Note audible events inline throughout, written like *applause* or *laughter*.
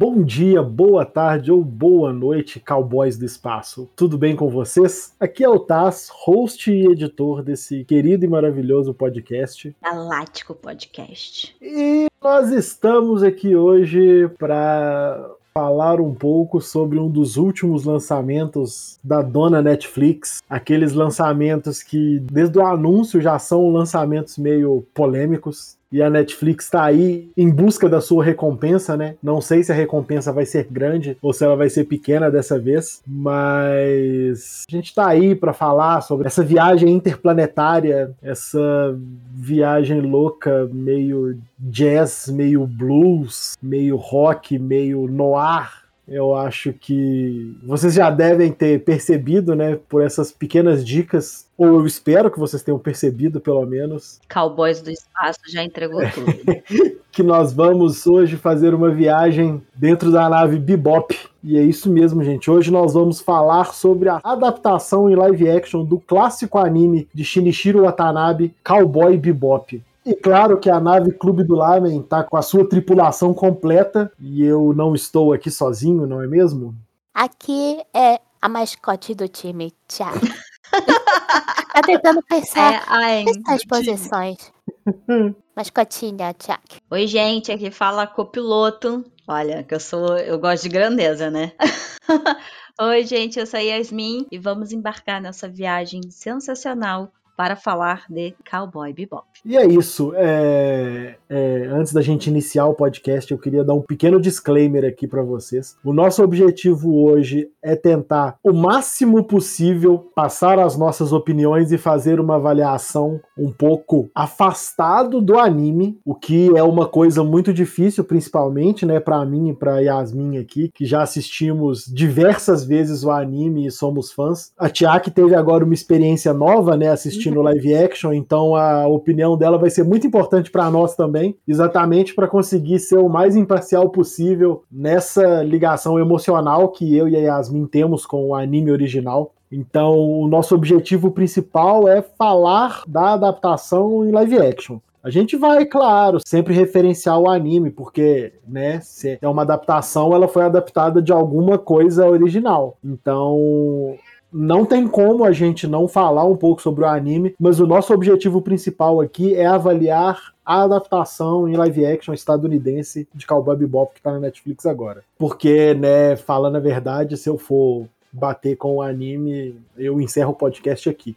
Bom dia, boa tarde ou boa noite, cowboys do espaço. Tudo bem com vocês? Aqui é o Taz, host e editor desse querido e maravilhoso podcast. Galáctico Podcast. E nós estamos aqui hoje para falar um pouco sobre um dos últimos lançamentos da dona Netflix, aqueles lançamentos que desde o anúncio já são lançamentos meio polêmicos. E a Netflix está aí em busca da sua recompensa, né? Não sei se a recompensa vai ser grande ou se ela vai ser pequena dessa vez, mas a gente está aí para falar sobre essa viagem interplanetária, essa viagem louca, meio jazz, meio blues, meio rock, meio noir eu acho que vocês já devem ter percebido, né, por essas pequenas dicas, ou eu espero que vocês tenham percebido, pelo menos. Cowboys do Espaço já entregou *laughs* tudo. que nós vamos hoje fazer uma viagem dentro da nave Bebop. E é isso mesmo, gente. Hoje nós vamos falar sobre a adaptação em live action do clássico anime de Shinichiro Watanabe, Cowboy Bebop. E claro que a nave Clube do Lamen está com a sua tripulação completa e eu não estou aqui sozinho, não é mesmo? Aqui é a mascote do time, Thiago. *laughs* tá tentando pensar é, as posições. *laughs* Mascotinha, Thiago. Oi, gente, aqui fala copiloto. Olha, que eu sou, eu gosto de grandeza, né? *laughs* Oi, gente, eu sou a Yasmin e vamos embarcar nessa viagem sensacional para falar de Cowboy Bebop. E é isso. É, é, antes da gente iniciar o podcast, eu queria dar um pequeno disclaimer aqui para vocês. O nosso objetivo hoje é tentar o máximo possível passar as nossas opiniões e fazer uma avaliação um pouco afastado do anime, o que é uma coisa muito difícil, principalmente, né, para mim e para Yasmin aqui, que já assistimos diversas vezes o anime e somos fãs. A Tiaki teve agora uma experiência nova, né, assistindo no live action, então a opinião dela vai ser muito importante para nós também, exatamente para conseguir ser o mais imparcial possível nessa ligação emocional que eu e a Yasmin temos com o anime original. Então, o nosso objetivo principal é falar da adaptação em live action. A gente vai, claro, sempre referenciar o anime, porque, né, se é uma adaptação, ela foi adaptada de alguma coisa original. Então, não tem como a gente não falar um pouco sobre o anime, mas o nosso objetivo principal aqui é avaliar a adaptação em live action estadunidense de Cowboy Bebop que tá na Netflix agora. Porque, né, falando a verdade, se eu for bater com o anime, eu encerro o podcast aqui.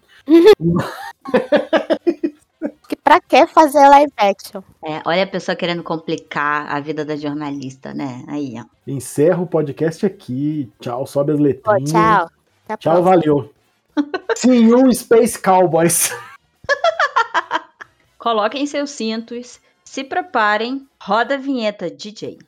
pra que fazer live action? É, olha a pessoa querendo complicar a vida da jornalista, né? Aí, ó. Encerro o podcast aqui. Tchau, sobe as letrinhas. Oh, tchau. Até Tchau, valeu. *laughs* See you, Space Cowboys. *laughs* Coloquem seus cintos, se preparem, roda a vinheta, DJ.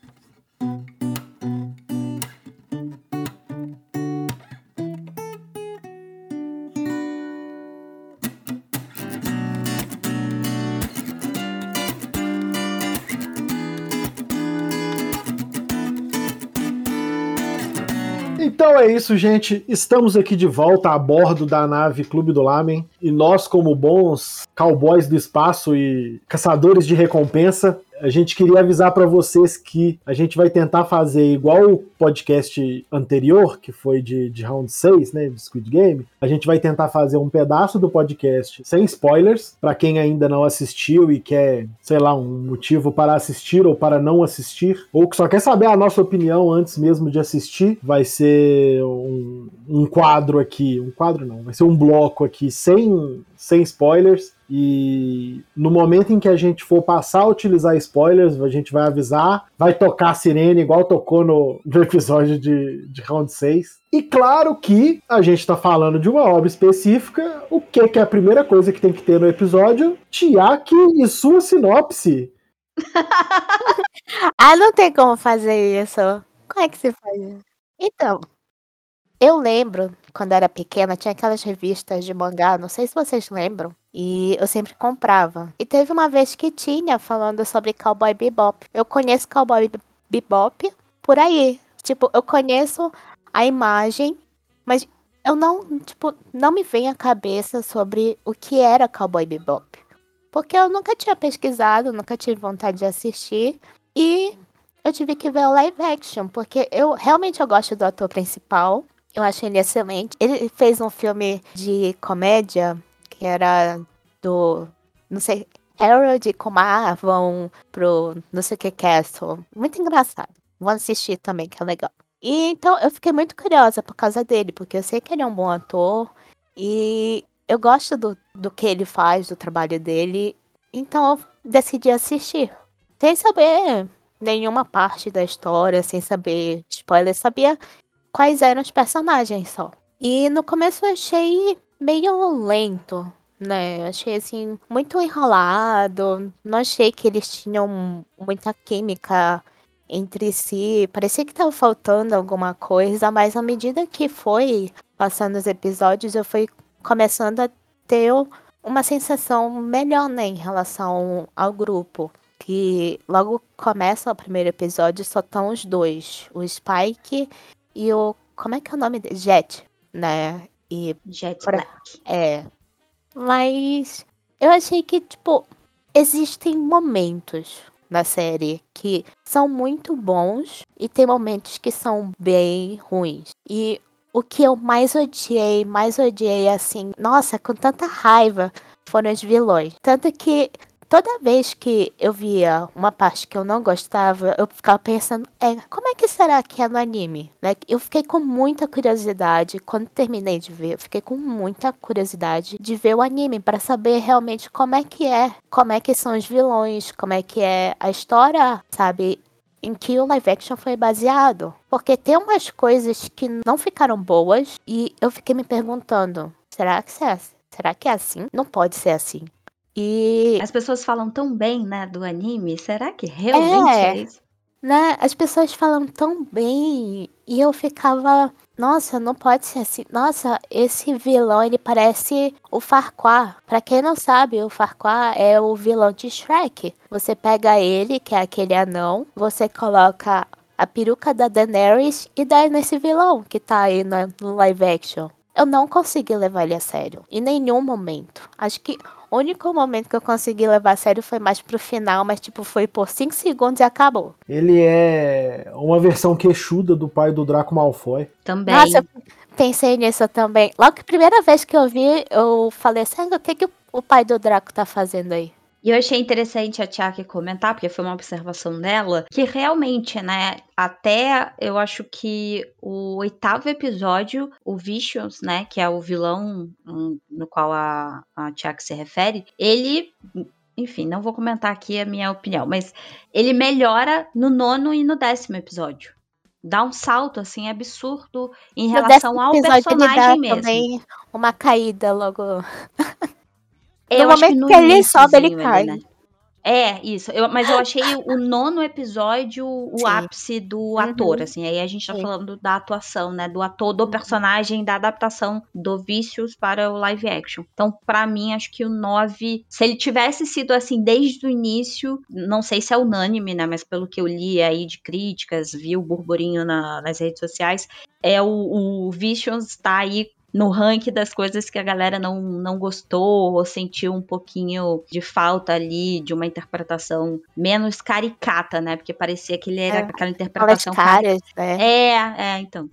Então é isso, gente. Estamos aqui de volta a bordo da nave Clube do Lamen. E nós, como bons cowboys do espaço e caçadores de recompensa, a gente queria avisar para vocês que a gente vai tentar fazer igual o podcast anterior, que foi de, de round 6, né, de Squid Game. A gente vai tentar fazer um pedaço do podcast sem spoilers, para quem ainda não assistiu e quer, sei lá, um motivo para assistir ou para não assistir, ou que só quer saber a nossa opinião antes mesmo de assistir, vai ser um, um quadro aqui, um quadro não, vai ser um bloco aqui sem, sem spoilers e no momento em que a gente for passar a utilizar spoilers, a gente vai avisar, vai tocar a sirene igual tocou no, no episódio de, de Round 6. E claro que a gente está falando de uma obra específica, o que, que é a primeira coisa que tem que ter no episódio? Tiaki e sua sinopse. *laughs* ah, não tem como fazer isso. Como é que se faz? Então, eu lembro, quando era pequena, tinha aquelas revistas de mangá, não sei se vocês lembram, e eu sempre comprava. E teve uma vez que tinha falando sobre Cowboy Bebop. Eu conheço Cowboy Bebop por aí. Tipo, eu conheço a imagem, mas eu não, tipo, não me vem à cabeça sobre o que era Cowboy Bebop. Porque eu nunca tinha pesquisado, nunca tive vontade de assistir. E eu tive que ver o live action, porque eu realmente eu gosto do ator principal. Eu achei ele excelente. Ele fez um filme de comédia que era do. Não sei. Harold e Kumar vão pro não sei o que Castle. Muito engraçado. Vou assistir também, que é legal. E então eu fiquei muito curiosa por causa dele, porque eu sei que ele é um bom ator. E eu gosto do, do que ele faz, do trabalho dele. Então eu decidi assistir. Sem saber nenhuma parte da história, sem saber spoiler, sabia quais eram os personagens só. E no começo eu achei meio lento, né? Eu achei assim, muito enrolado. Não achei que eles tinham muita química entre si. Parecia que tava faltando alguma coisa, mas à medida que foi passando os episódios, eu fui começando a ter uma sensação melhor, né, em relação ao grupo. Que logo começa o primeiro episódio, só estão os dois, o Spike e o. Como é que é o nome dele? Jet, né? E Jet pra, Black. É. Mas eu achei que, tipo, existem momentos na série que são muito bons e tem momentos que são bem ruins. E o que eu mais odiei, mais odiei assim, nossa, com tanta raiva, foram os vilões. Tanto que toda vez que eu via uma parte que eu não gostava, eu ficava pensando, é, como é que será que é no anime? Né? Eu fiquei com muita curiosidade, quando terminei de ver, eu fiquei com muita curiosidade de ver o anime para saber realmente como é que é, como é que são os vilões, como é que é a história, sabe? em que o live action foi baseado. Porque tem umas coisas que não ficaram boas e eu fiquei me perguntando: será que é, será que é assim? Não pode ser assim. E as pessoas falam tão bem, né, do anime. Será que realmente é, é isso? Né? As pessoas falam tão bem e eu ficava, nossa, não pode ser assim. Nossa, esse vilão ele parece o Farquaad. Para quem não sabe, o Farquaad é o vilão de Shrek. Você pega ele, que é aquele anão, você coloca a peruca da Daenerys e dá nesse vilão que tá aí no live action. Eu não consegui levar ele a sério. Em nenhum momento. Acho que o único momento que eu consegui levar a sério foi mais pro final, mas tipo, foi por 5 segundos e acabou. Ele é uma versão queixuda do pai do Draco Malfoy. Também. Nossa, pensei nisso também. Logo que a primeira vez que eu vi, eu falei assim, o que, que o pai do Draco tá fazendo aí? E eu achei interessante a Tiaki comentar, porque foi uma observação dela, que realmente, né, até eu acho que o oitavo episódio, o Vicious, né, que é o vilão um, no qual a, a Tiaki se refere, ele enfim, não vou comentar aqui a minha opinião, mas ele melhora no nono e no décimo episódio. Dá um salto, assim, absurdo em relação ao personagem mesmo. também uma caída logo. *laughs* Eu no momento que, que ele sobe, ele cai. né? É, isso. Eu, mas eu achei o nono episódio o Sim. ápice do uhum. ator, assim. Aí a gente tá Sim. falando da atuação, né? Do ator, do uhum. personagem, da adaptação do Vícios para o live action. Então, para mim, acho que o 9, se ele tivesse sido assim desde o início, não sei se é unânime, né? Mas pelo que eu li aí de críticas, vi o burburinho na, nas redes sociais, é o, o Visions tá aí no ranking das coisas que a galera não, não gostou ou sentiu um pouquinho de falta ali de uma interpretação menos caricata, né? Porque parecia que ele era é, aquela interpretação. Caras, né? É, é, então.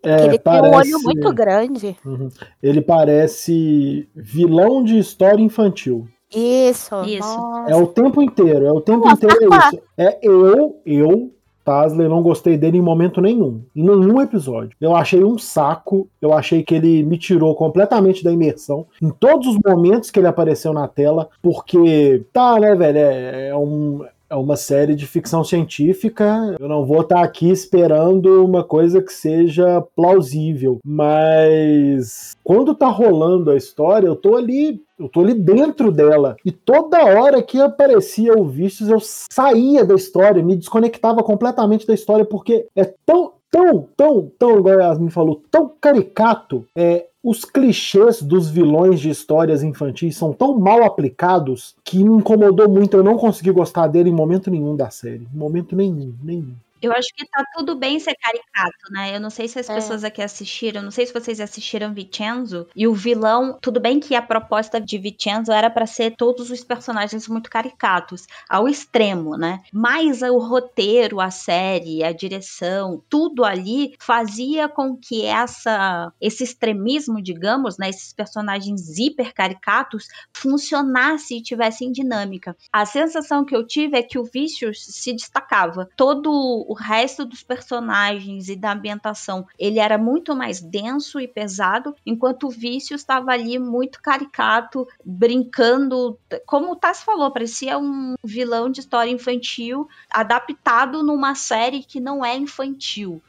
É, ele parece... tem um olho muito grande. Uhum. Ele parece vilão de história infantil. Isso, isso. É o tempo inteiro, é o tempo Nossa, inteiro é isso. É eu, eu Tasley, não gostei dele em momento nenhum. Em nenhum episódio. Eu achei um saco. Eu achei que ele me tirou completamente da imersão. Em todos os momentos que ele apareceu na tela. Porque, tá, né, velho? É, é um é uma série de ficção científica. Eu não vou estar tá aqui esperando uma coisa que seja plausível, mas quando tá rolando a história, eu tô ali, eu tô ali dentro dela. E toda hora que aparecia o Vistos, eu saía da história, me desconectava completamente da história porque é tão tão, tão, tão, igual a Yasmin falou, tão caricato. É, os clichês dos vilões de histórias infantis são tão mal aplicados que me incomodou muito. Eu não consegui gostar dele em momento nenhum da série. Momento nenhum, nenhum. Eu acho que tá tudo bem ser caricato, né? Eu não sei se as É. pessoas aqui assistiram, não sei se vocês assistiram Vincenzo e o vilão, tudo bem que a proposta de Vincenzo era pra ser todos os personagens muito caricatos, ao extremo, né? Mas o roteiro, a série, a direção, tudo ali fazia com que essa esse extremismo, digamos, né, esses personagens hiper caricatos funcionasse e tivessem dinâmica. A sensação que eu tive é que o Vicious se destacava. Todo o resto dos personagens e da ambientação, ele era muito mais denso e pesado, enquanto o Vicious estava ali muito caricato, brincando, como o Tassi falou, parecia um vilão de história infantil adaptado numa série que não é infantil.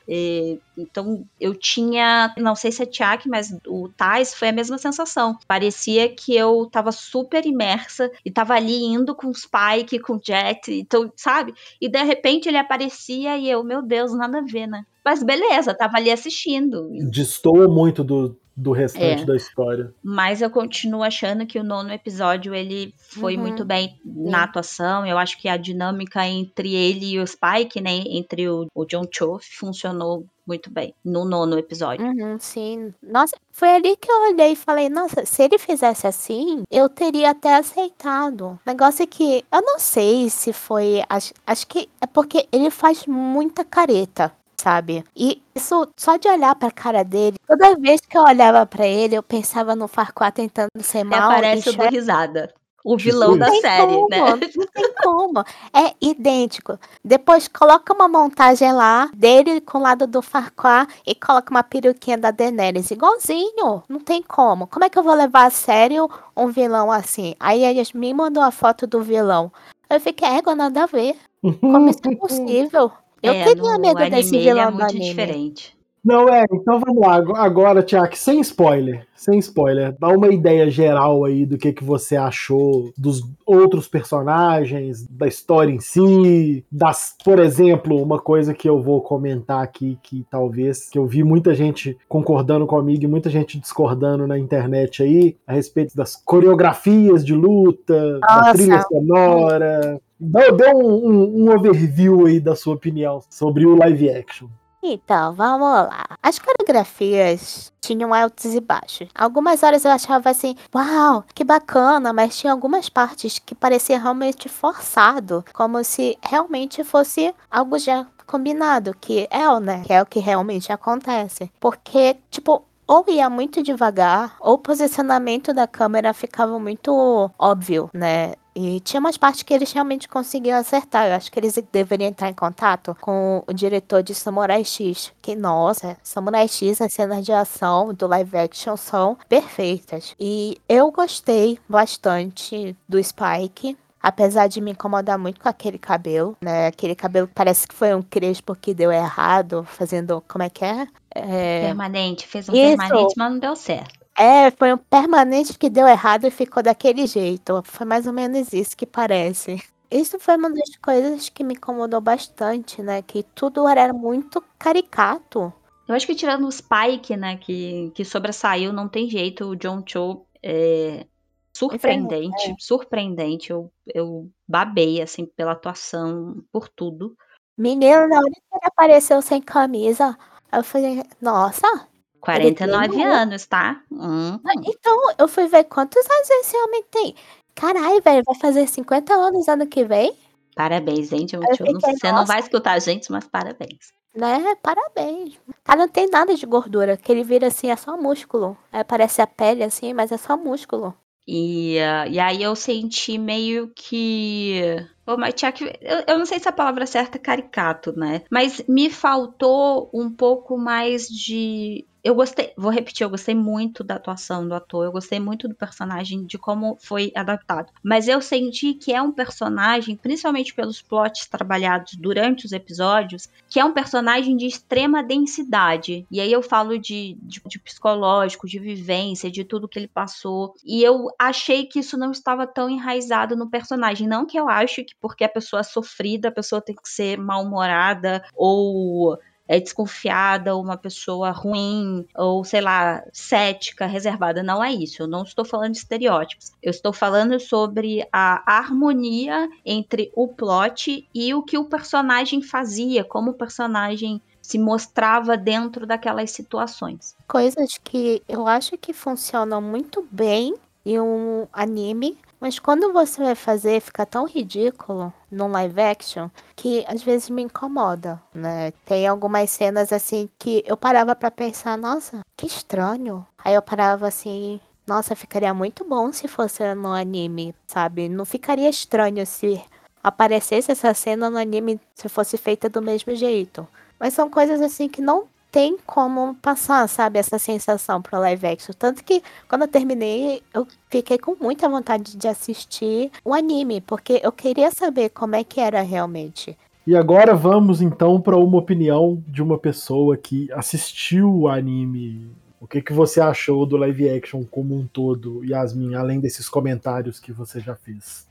Então eu tinha, não sei se é Tiak, mas o Tais foi a mesma sensação. Parecia que eu tava super imersa e tava ali indo com o Spike, com o Jet, então, sabe? E de repente ele aparecia e eu, meu Deus, nada a ver, né? Mas beleza, tava ali assistindo. Destoa muito do, do restante É. da história. Mas eu continuo achando que o nono episódio ele foi Uhum. muito bem na atuação. Eu acho que a dinâmica entre ele e o Spike, né, entre o, o John Cho, funcionou muito bem no nono episódio. Uhum, sim. Nossa, foi ali que eu olhei e falei, nossa, se ele fizesse assim, eu teria até aceitado. O negócio é que eu não sei se foi. Acho, acho que é porque ele faz muita careta. Sabe? E isso, só de olhar pra cara dele, toda vez que eu olhava pra ele, eu pensava no Farquaad tentando ser Até mal. aparece e do risada. O Tipo vilão da isso. tem série, como, né? Não tem como. É idêntico. Depois coloca uma montagem lá dele com o lado do Farquaad e coloca uma peruquinha da Daenerys. Igualzinho. Não tem como. Como é que eu vou levar a sério um vilão assim? Aí a Yasmin mandou a foto do vilão. Eu fiquei, égua, nada a ver. Como isso é *laughs* possível? Eu É, teria medo desse ele vilão é do muito anime. diferente. Não, é, então vamos lá. Ag- Agora, Tiak, sem spoiler. Sem spoiler. Dá uma ideia geral aí do que, que você achou dos outros personagens, da história em si, das, por exemplo, uma coisa que eu vou comentar aqui, que talvez, que eu vi muita gente concordando comigo e muita gente discordando na internet aí, a respeito das coreografias de luta, da Nossa. trilha sonora. Dê dê um, um- um overview aí da sua opinião sobre o live action. Então, vamos lá. As coreografias tinham altos e baixos. Algumas horas eu achava assim, uau, que bacana, mas tinha algumas partes que parecia realmente forçado, como se realmente fosse algo já combinado, que é, né? Que é o que realmente acontece. Porque, tipo, ou ia muito devagar, ou o posicionamento da câmera ficava muito óbvio, né? E tinha umas partes que eles realmente conseguiam acertar. Eu acho que eles deveriam entrar em contato com o diretor de Samurai X. Que, nossa, Samurai X, as cenas de ação do live action são perfeitas. E eu gostei bastante do Spike. Apesar de me incomodar muito com aquele cabelo, né? Aquele cabelo que parece que foi um crespo que deu errado, fazendo. Como é que é? É, Permanente, fez um Isso. permanente, mas não deu certo. É, foi um permanente que deu errado e ficou daquele jeito. Foi mais ou menos isso que parece. Isso foi uma das coisas que me incomodou bastante, né? Que tudo era muito caricato. Eu acho que tirando o Spike, né, que, que sobressaiu, não tem jeito. O John Cho é surpreendente, surpreendente. Eu, eu babei, assim, pela atuação, por tudo. Menino, na hora que ele apareceu sem camisa, eu falei, nossa. 49 treinou. anos, tá? Hum. Então, eu fui ver quantos anos esse homem tem. Caralho, velho, vai fazer 50 anos ano que vem? Parabéns, Eu. Não- fiquei, Você não vai escutar a gente, mas parabéns. Né? Parabéns. Cara, não tem nada de gordura. Que ele vira assim, é só músculo. É, parece a pele assim, mas é só músculo. E, ah, e aí eu senti meio que. Ô, mas tinha que- eu, eu não sei se a palavra certa é caricato, né? Mas me faltou um pouco mais de. Eu gostei, vou repetir, eu gostei muito da atuação do ator, eu gostei muito do personagem, de como foi adaptado. Mas eu senti que é um personagem, principalmente pelos plots trabalhados durante os episódios, que é um personagem de extrema densidade. E aí eu falo de, de, de psicológico, de vivência, de tudo que ele passou. E eu achei que isso não estava tão enraizado no personagem. Não que eu acho que porque a pessoa é sofrida, a pessoa tem que ser mal-humorada ou é desconfiada, uma pessoa ruim, ou sei lá, cética, reservada. Não é isso. Eu não estou falando de estereótipos. Eu estou falando sobre a harmonia entre o plot e o que o personagem fazia, como o personagem se mostrava dentro daquelas situações. Coisas que eu acho que funcionam muito bem em um anime, mas quando você vai fazer fica tão ridículo no live action que às vezes me incomoda, né? Tem algumas cenas assim que eu parava para pensar, nossa, que estranho. Aí eu parava assim, nossa, ficaria muito bom se fosse no anime, sabe? Não ficaria estranho se aparecesse essa cena no anime se fosse feita do mesmo jeito. Mas são coisas assim que não tem como passar, sabe, essa sensação pro live action. Tanto que quando eu terminei, eu fiquei com muita vontade de assistir o anime, porque eu queria saber como é que era realmente. E agora vamos então para uma opinião de uma pessoa que assistiu o anime. O que, que você achou do live action como um todo, Yasmin, além desses comentários que você já fez?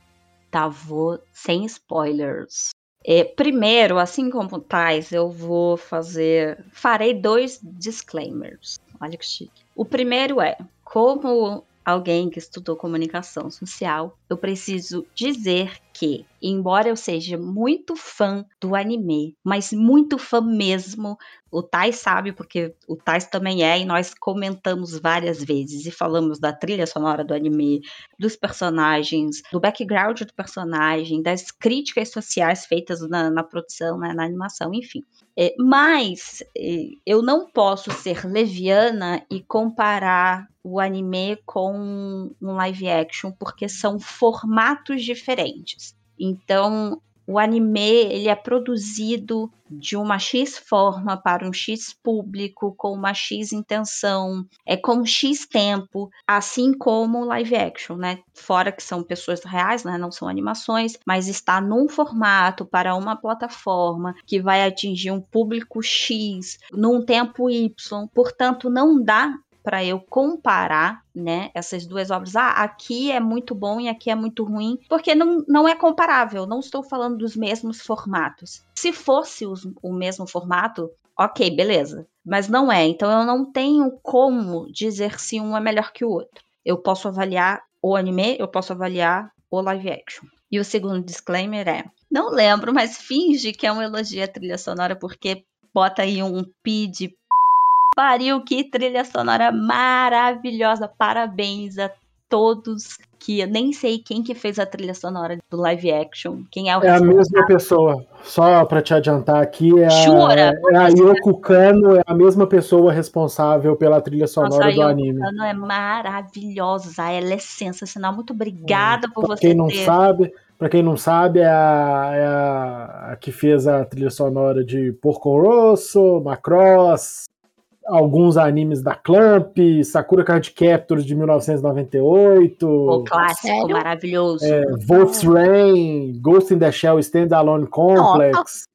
Tá, vou sem spoilers. É, primeiro, assim como tais, eu vou fazer. Farei dois disclaimers. Olha que chique. O primeiro é: como alguém que estudou comunicação social, eu preciso dizer que, embora eu seja muito fã do anime, mas muito fã mesmo, o Tais sabe, porque o Tais também é, e nós comentamos várias vezes e falamos da trilha sonora do anime, dos personagens, do background do personagem, das críticas sociais feitas na, na produção, né, na animação, enfim. É, mas é, eu não posso ser leviana e comparar o anime com um live action, porque são formatos diferentes. Então, o anime ele é produzido de uma X forma para um X público, com uma X intenção, é com X tempo, assim como live action, né? Fora que são pessoas reais, né? Não são animações, mas está num formato para uma plataforma que vai atingir um público X num tempo Y. Portanto, não dá para eu comparar, né, essas duas obras. Ah, aqui é muito bom e aqui é muito ruim, porque não, não é comparável. Não estou falando dos mesmos formatos. Se fosse os, o mesmo formato, ok, beleza. Mas não é. Então eu não tenho como dizer se um é melhor que o outro. Eu posso avaliar o anime, eu posso avaliar o live action. E o segundo disclaimer é: não lembro, mas finge que é um elogio à trilha sonora, porque bota aí um pi de pariu, que trilha sonora maravilhosa. Parabéns a todos que eu nem sei quem que fez a trilha sonora do live action, quem é o É a mesma pessoa. Só para te adiantar aqui, é a, é, é a Yoko Kano, é a mesma pessoa responsável pela trilha sonora Nossa, do anime. A Yoko Kano é maravilhosa, ela é sensacional. Muito obrigada por pra você quem não ter... sabe, para quem não sabe, é a, é a, a, que fez a trilha sonora de Porco Rosso, Macross, alguns animes da Clamp, Sakura Card Captors de 1998. O clássico Sério? maravilhoso. É, Volts Rain, Ghost in the Shell Standalone Complex.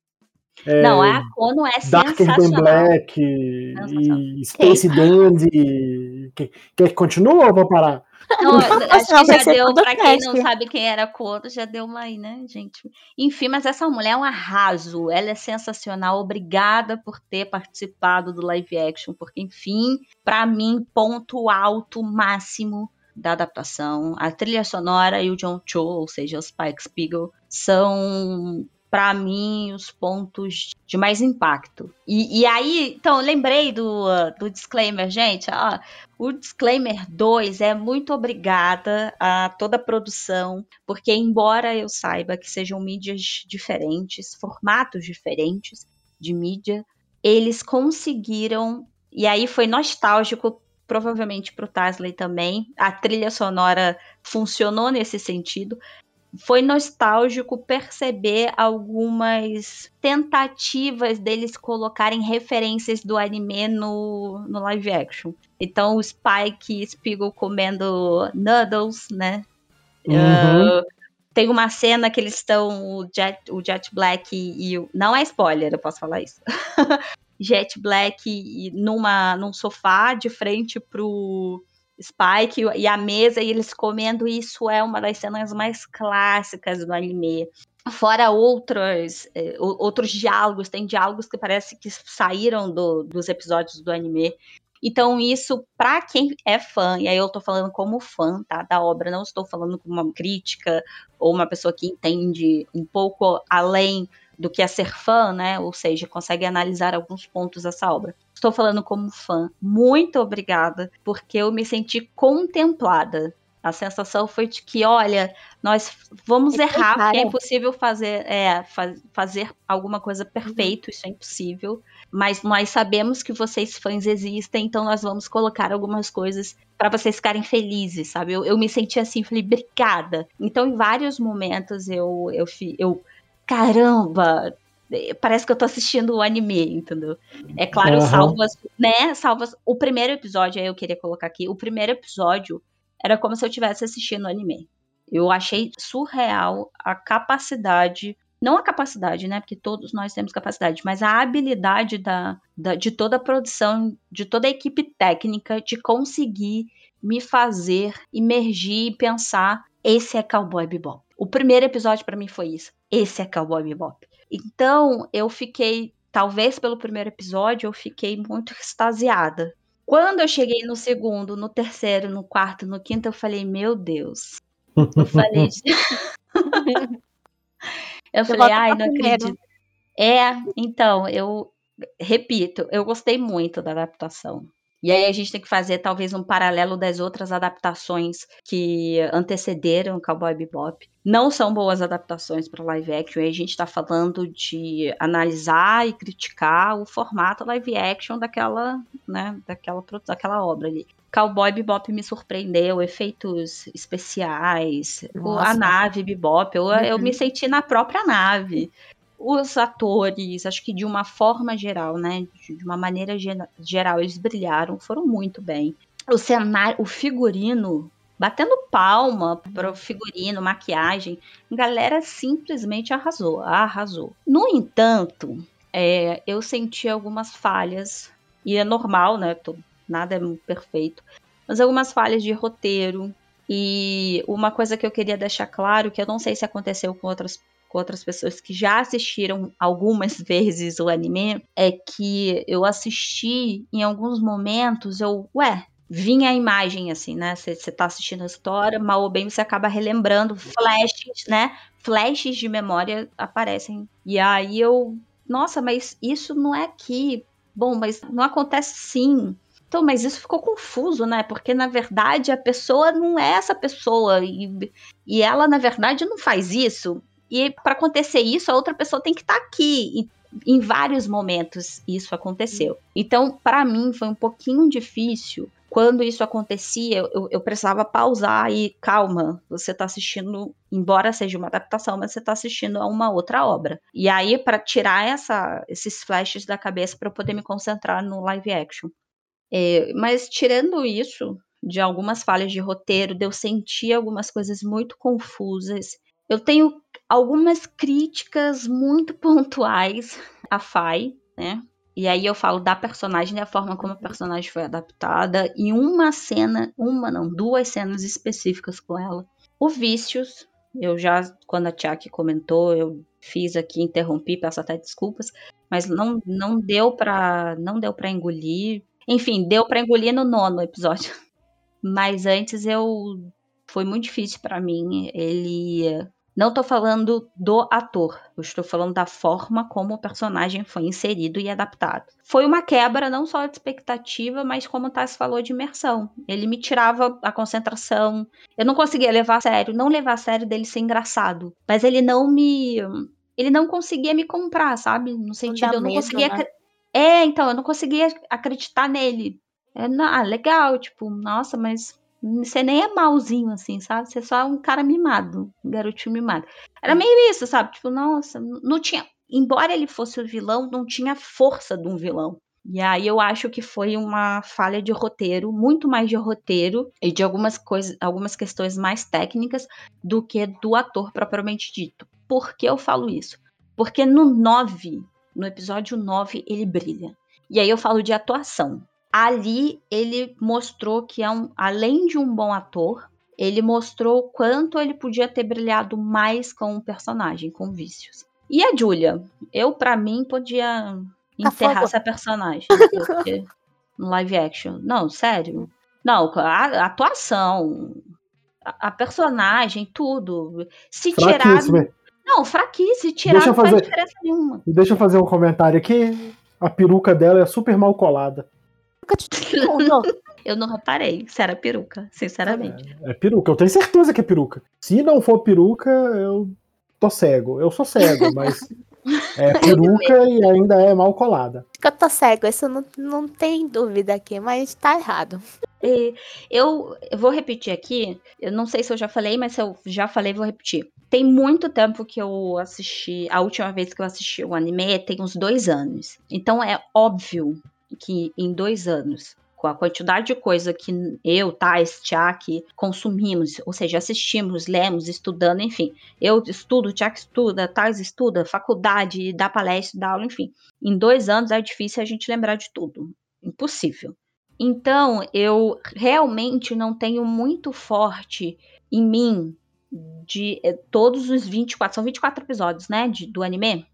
É, não, a Kono é Darker Than Black e Space Dandy. Quer que continue ou vou parar? Não, acho que já deu, pra quem não sabe quem era Kono, já deu uma aí, né, gente? Enfim, mas essa mulher é um arraso, ela é sensacional, obrigada por ter participado do live action, porque, enfim, para mim, ponto alto máximo da adaptação. A trilha sonora e o John Cho, ou seja, o Spike Spiegel, são para mim, os pontos de mais impacto. E, e aí, então, lembrei do, do disclaimer, gente. O disclaimer 2 é muito obrigada a toda a produção, porque, embora eu saiba que sejam mídias diferentes, formatos diferentes de mídia, eles conseguiram. E aí foi nostálgico provavelmente para o Tasley também. A trilha sonora funcionou nesse sentido, foi nostálgico perceber algumas tentativas deles colocarem referências do anime no, no live action. Então, o Spike Spiegel comendo noodles, né? Uhum. Uh, tem uma cena que eles estão, o Jet, o Jet Black e, e o. Não é spoiler, eu posso falar isso. *laughs* Jet Black e numa, num sofá de frente pro Spike e a mesa e eles comendo, isso é uma das cenas mais clássicas do anime. Fora outros, eh, outros diálogos, tem diálogos que parece que saíram do, dos episódios do anime. Então, isso, para quem é fã, e aí eu tô falando como fã, tá, da obra, não estou falando como uma crítica ou uma pessoa que entende um pouco além do que é ser fã, né? Ou seja, consegue analisar alguns pontos dessa obra. Estou falando como fã. Muito obrigada, porque eu me senti contemplada. A sensação foi de que, olha, nós vamos é errar, porque é impossível fazer, é, faz, fazer alguma coisa uhum. perfeito, isso é impossível. Mas nós sabemos que vocês fãs existem, então nós vamos colocar algumas coisas para vocês ficarem felizes, sabe? Eu, eu me senti assim, falei, obrigada. Então, em vários momentos eu, eu, eu caramba, parece que eu tô assistindo o anime, entendeu? É claro, uhum. salvas, né? Salvas. O primeiro episódio, aí eu queria colocar aqui, o primeiro episódio era como se eu estivesse assistindo o anime. Eu achei surreal a capacidade, não a capacidade, né? Porque todos nós temos capacidade, mas a habilidade da, da de toda a produção, de toda a equipe técnica de conseguir me fazer imergir e pensar: esse é Cowboy Bebop. O primeiro episódio para mim foi isso. Esse é Cowboy Bebop. Então, eu fiquei, talvez pelo primeiro episódio, eu fiquei muito extasiada. Quando eu cheguei no segundo, no terceiro, no quarto, no quinto, eu falei, meu Deus. Eu *laughs* falei. eu falei, ai, não acredito. É, então, eu repito, eu gostei muito da adaptação. E aí a gente tem que fazer talvez um paralelo das outras adaptações que antecederam Cowboy Bebop. Não são boas adaptações para live action, e a gente está falando de analisar e criticar o formato live action daquela, né, daquela, daquela obra ali. Cowboy Bebop me surpreendeu, efeitos especiais, Nossa. a nave Bebop, eu, uhum. eu me senti na própria nave os atores, acho que de uma forma geral, né, de uma maneira geral, eles brilharam, foram muito bem. O cenário, o figurino, batendo palma para o figurino, maquiagem, a galera simplesmente arrasou, arrasou. No entanto, é, eu senti algumas falhas, e é normal, né, tô, nada é perfeito, mas algumas falhas de roteiro, e uma coisa que eu queria deixar claro, que eu não sei se aconteceu com outras com outras pessoas que já assistiram algumas *laughs* vezes o anime, é que eu assisti em alguns momentos, eu, ué, vinha a imagem assim, né? Você tá assistindo a história, mal ou bem você acaba relembrando flashes, né? Flashes de memória aparecem. E aí eu, nossa, mas isso não é aqui. Bom, mas não acontece sim. Então, mas isso ficou confuso, né? Porque na verdade a pessoa não é essa pessoa e, e ela na verdade não faz isso. E para acontecer isso, a outra pessoa tem que estar tá aqui. E em vários momentos isso aconteceu. Então, para mim, foi um pouquinho difícil. Quando isso acontecia, eu, eu precisava pausar e calma, você está assistindo, embora seja uma adaptação, mas você está assistindo a uma outra obra. E aí, para tirar essa, esses flashes da cabeça para eu poder me concentrar no live action. É, mas tirando isso, de algumas falhas de roteiro, de eu sentir algumas coisas muito confusas, eu tenho algumas críticas muito *laughs* pontuais a Fai, né? E aí eu falo da personagem, da forma como a personagem foi adaptada, e uma cena, uma não, duas cenas específicas com ela. O Vícios, eu já, quando a Tchak comentou, eu fiz aqui, interrompi, peço até desculpas, mas não, não deu para não deu para engolir. Enfim, deu para engolir no nono episódio. *laughs* Mas antes eu foi muito difícil para mim. Ele não estou falando do ator, eu estou falando da forma como o personagem foi inserido e adaptado. Foi uma quebra não só de expectativa, mas como o Tassi falou, de imersão. Ele me tirava a concentração. Eu não conseguia levar a sério, não levar a sério dele ser engraçado. Mas ele não me. Ele não conseguia me comprar, sabe? No sentido, eu não conseguia. Né? É, então, eu não conseguia acreditar nele. É, ah, legal, tipo, nossa, mas você nem é malzinho, assim, sabe? Você é só um cara mimado, um garotinho mimado. Era meio isso, sabe? Tipo, nossa, não tinha. Embora ele fosse o vilão, não tinha força de um vilão. E aí eu acho que foi uma falha de roteiro, muito mais de roteiro e de algumas coisas, algumas questões mais técnicas do que do ator propriamente dito. Por que eu falo isso? Porque no 9, no episódio 9, ele brilha. E aí eu falo de atuação. Ali ele mostrou que é um, além de um bom ator, ele mostrou o quanto ele podia ter brilhado mais com o personagem, com vícios. E a Julia? Eu, para mim, podia enterrar essa personagem. porque- *laughs* no live action. Não, sério. Não, a, a atuação, a, a personagem, tudo. Se tirar. Fraquíssimo. Não, fraquice, tirar Deixa eu não faz fazer- diferença nenhuma. Deixa eu fazer um comentário aqui. A peruca dela é super mal colada. Não, Eu não reparei se era peruca, sinceramente. É peruca, eu tenho certeza que é peruca. Se não for peruca, eu tô cego. Eu sou cego, *laughs* mas é peruca e ainda é mal colada. eu tô cego, isso não, não tem dúvida aqui, mas tá errado. E eu, eu vou repetir aqui. Eu não sei se eu já falei, mas se eu já falei, vou repetir. Tem muito tempo que eu assisti. A última vez que eu assisti o anime tem uns dois anos. Então é óbvio que em dois anos, com a quantidade de coisa que eu, Thais, Tiak consumimos, ou seja, assistimos, lemos, estudando, enfim. Eu estudo, Tiak estuda, Thais estuda, faculdade, dá palestra, dá aula, enfim. Em dois anos é difícil a gente lembrar de tudo. Impossível. Então, eu realmente não tenho muito forte em mim de eh, todos os 24, são 24 episódios, né, de- do anime?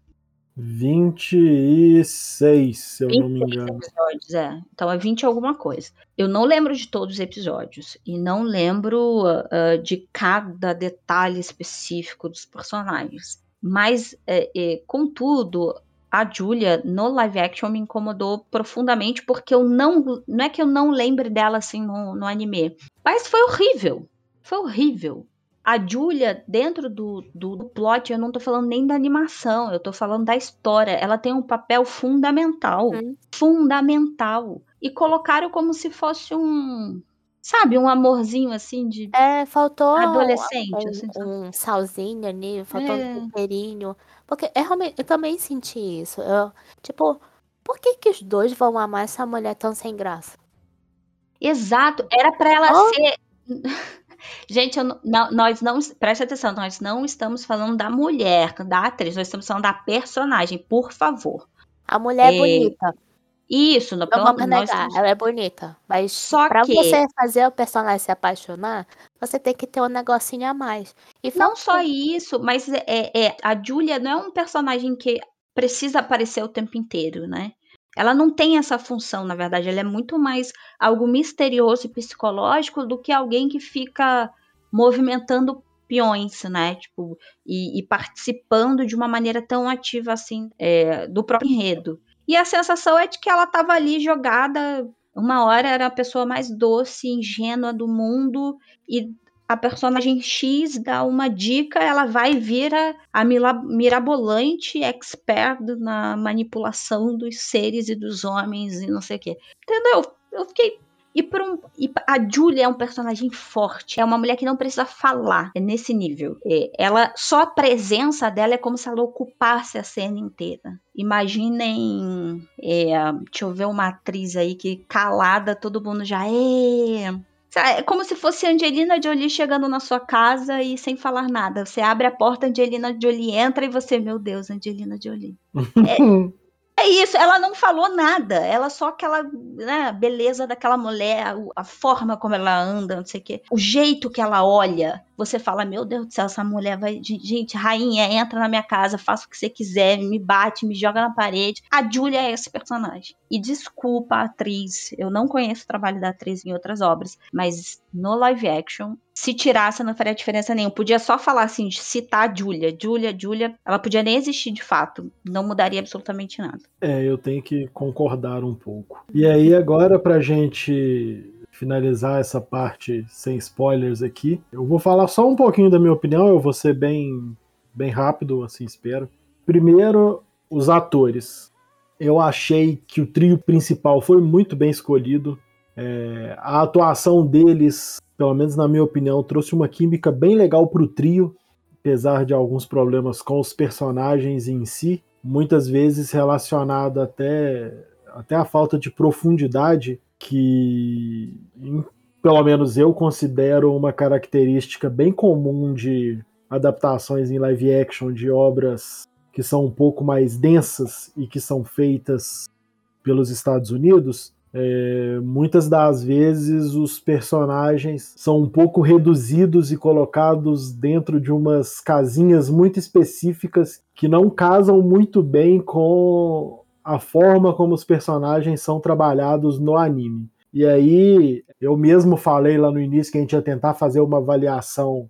26, se eu não me 26 engano. episódios, é. Então é 20 alguma coisa. Eu não lembro de todos os episódios e não lembro ah, de cada detalhe específico dos personagens. Mas, eh, eh, contudo, a Julia no live action me incomodou profundamente porque eu não. Não é que eu não lembre dela assim no, no anime, mas foi horrível. Foi horrível. A Julia, dentro do, do, do plot, eu não tô falando nem da animação, eu tô falando da história. Ela tem um papel fundamental. Hum. Fundamental. E colocaram como se fosse um. Sabe, um amorzinho assim de. É, faltou Adolescente, assim, um, um salzinho ali, faltou É. um temperinho. Porque eu, realmente, eu também senti isso. Eu, tipo, por que que os dois vão amar essa mulher tão sem graça? Exato, era pra ela Oh. ser. Gente, eu não- nós não. Preste atenção, nós não estamos falando da mulher, da atriz, nós estamos falando da personagem, por favor. A mulher é, É, bonita, Isso, não, não vamos nós negar, estamos- ela é bonita. Mas Só pra que- você fazer o personagem se apaixonar, você tem que ter um negocinho a mais. E Não faltou. só isso, mas é, é- a Julia não é um personagem que precisa aparecer o tempo inteiro, né? Ela não tem essa função, na verdade. Ela é muito mais algo misterioso e psicológico do que alguém que fica movimentando peões, né? Tipo, e, e participando de uma maneira tão ativa assim é, do próprio enredo. E a sensação é de que ela estava ali jogada. Uma hora era a pessoa mais doce, ingênua do mundo, e a personagem X dá uma dica, ela vai vira a mila- mirabolante expert na manipulação dos seres e dos homens e não sei o quê. Entendeu? Eu fiquei. E, por um, e a Julia é um personagem forte. É uma mulher que não precisa falar. É nesse nível. É, ela Só a presença dela é como se ela ocupasse a cena inteira. Imaginem. é, deixa eu ver uma atriz aí que calada, todo mundo já. É, é como se fosse Angelina Jolie chegando na sua casa e sem falar nada. Você abre a porta, Angelina Jolie entra e você, meu Deus, Angelina Jolie. *laughs* É isso, ela não falou nada. Ela só aquela né, beleza daquela mulher, a, a forma como ela anda, não sei o quê. O jeito que ela olha. Você fala, meu Deus do céu, essa mulher vai. Gente, rainha, entra na minha casa, faça o que você quiser, me bate, me joga na parede. A Julia é esse personagem. E desculpa a atriz, eu não conheço o trabalho da atriz em outras obras, mas no live action, se tirasse, não faria diferença nenhuma. Podia só falar assim, citar a Julia. Julia, Julia, ela podia nem existir de fato. Não mudaria absolutamente nada. É, eu tenho que concordar um pouco. E aí, agora, pra gente finalizar essa parte sem spoilers aqui, eu vou falar só um pouquinho da minha opinião, eu vou ser bem, bem rápido, assim espero. Primeiro, os atores. Eu achei que o trio principal foi muito bem escolhido. É, a atuação deles, pelo menos na minha opinião, trouxe uma química bem legal pro trio, apesar de alguns problemas com os personagens em si muitas vezes relacionado até, até a falta de profundidade que, pelo menos eu considero uma característica bem comum de adaptações em live action de obras que são um pouco mais densas e que são feitas pelos Estados Unidos. É, muitas das vezes os personagens são um pouco reduzidos e colocados dentro de umas casinhas muito específicas que não casam muito bem com a forma como os personagens são trabalhados no anime. E aí, eu mesmo falei lá no início que a gente ia tentar fazer uma avaliação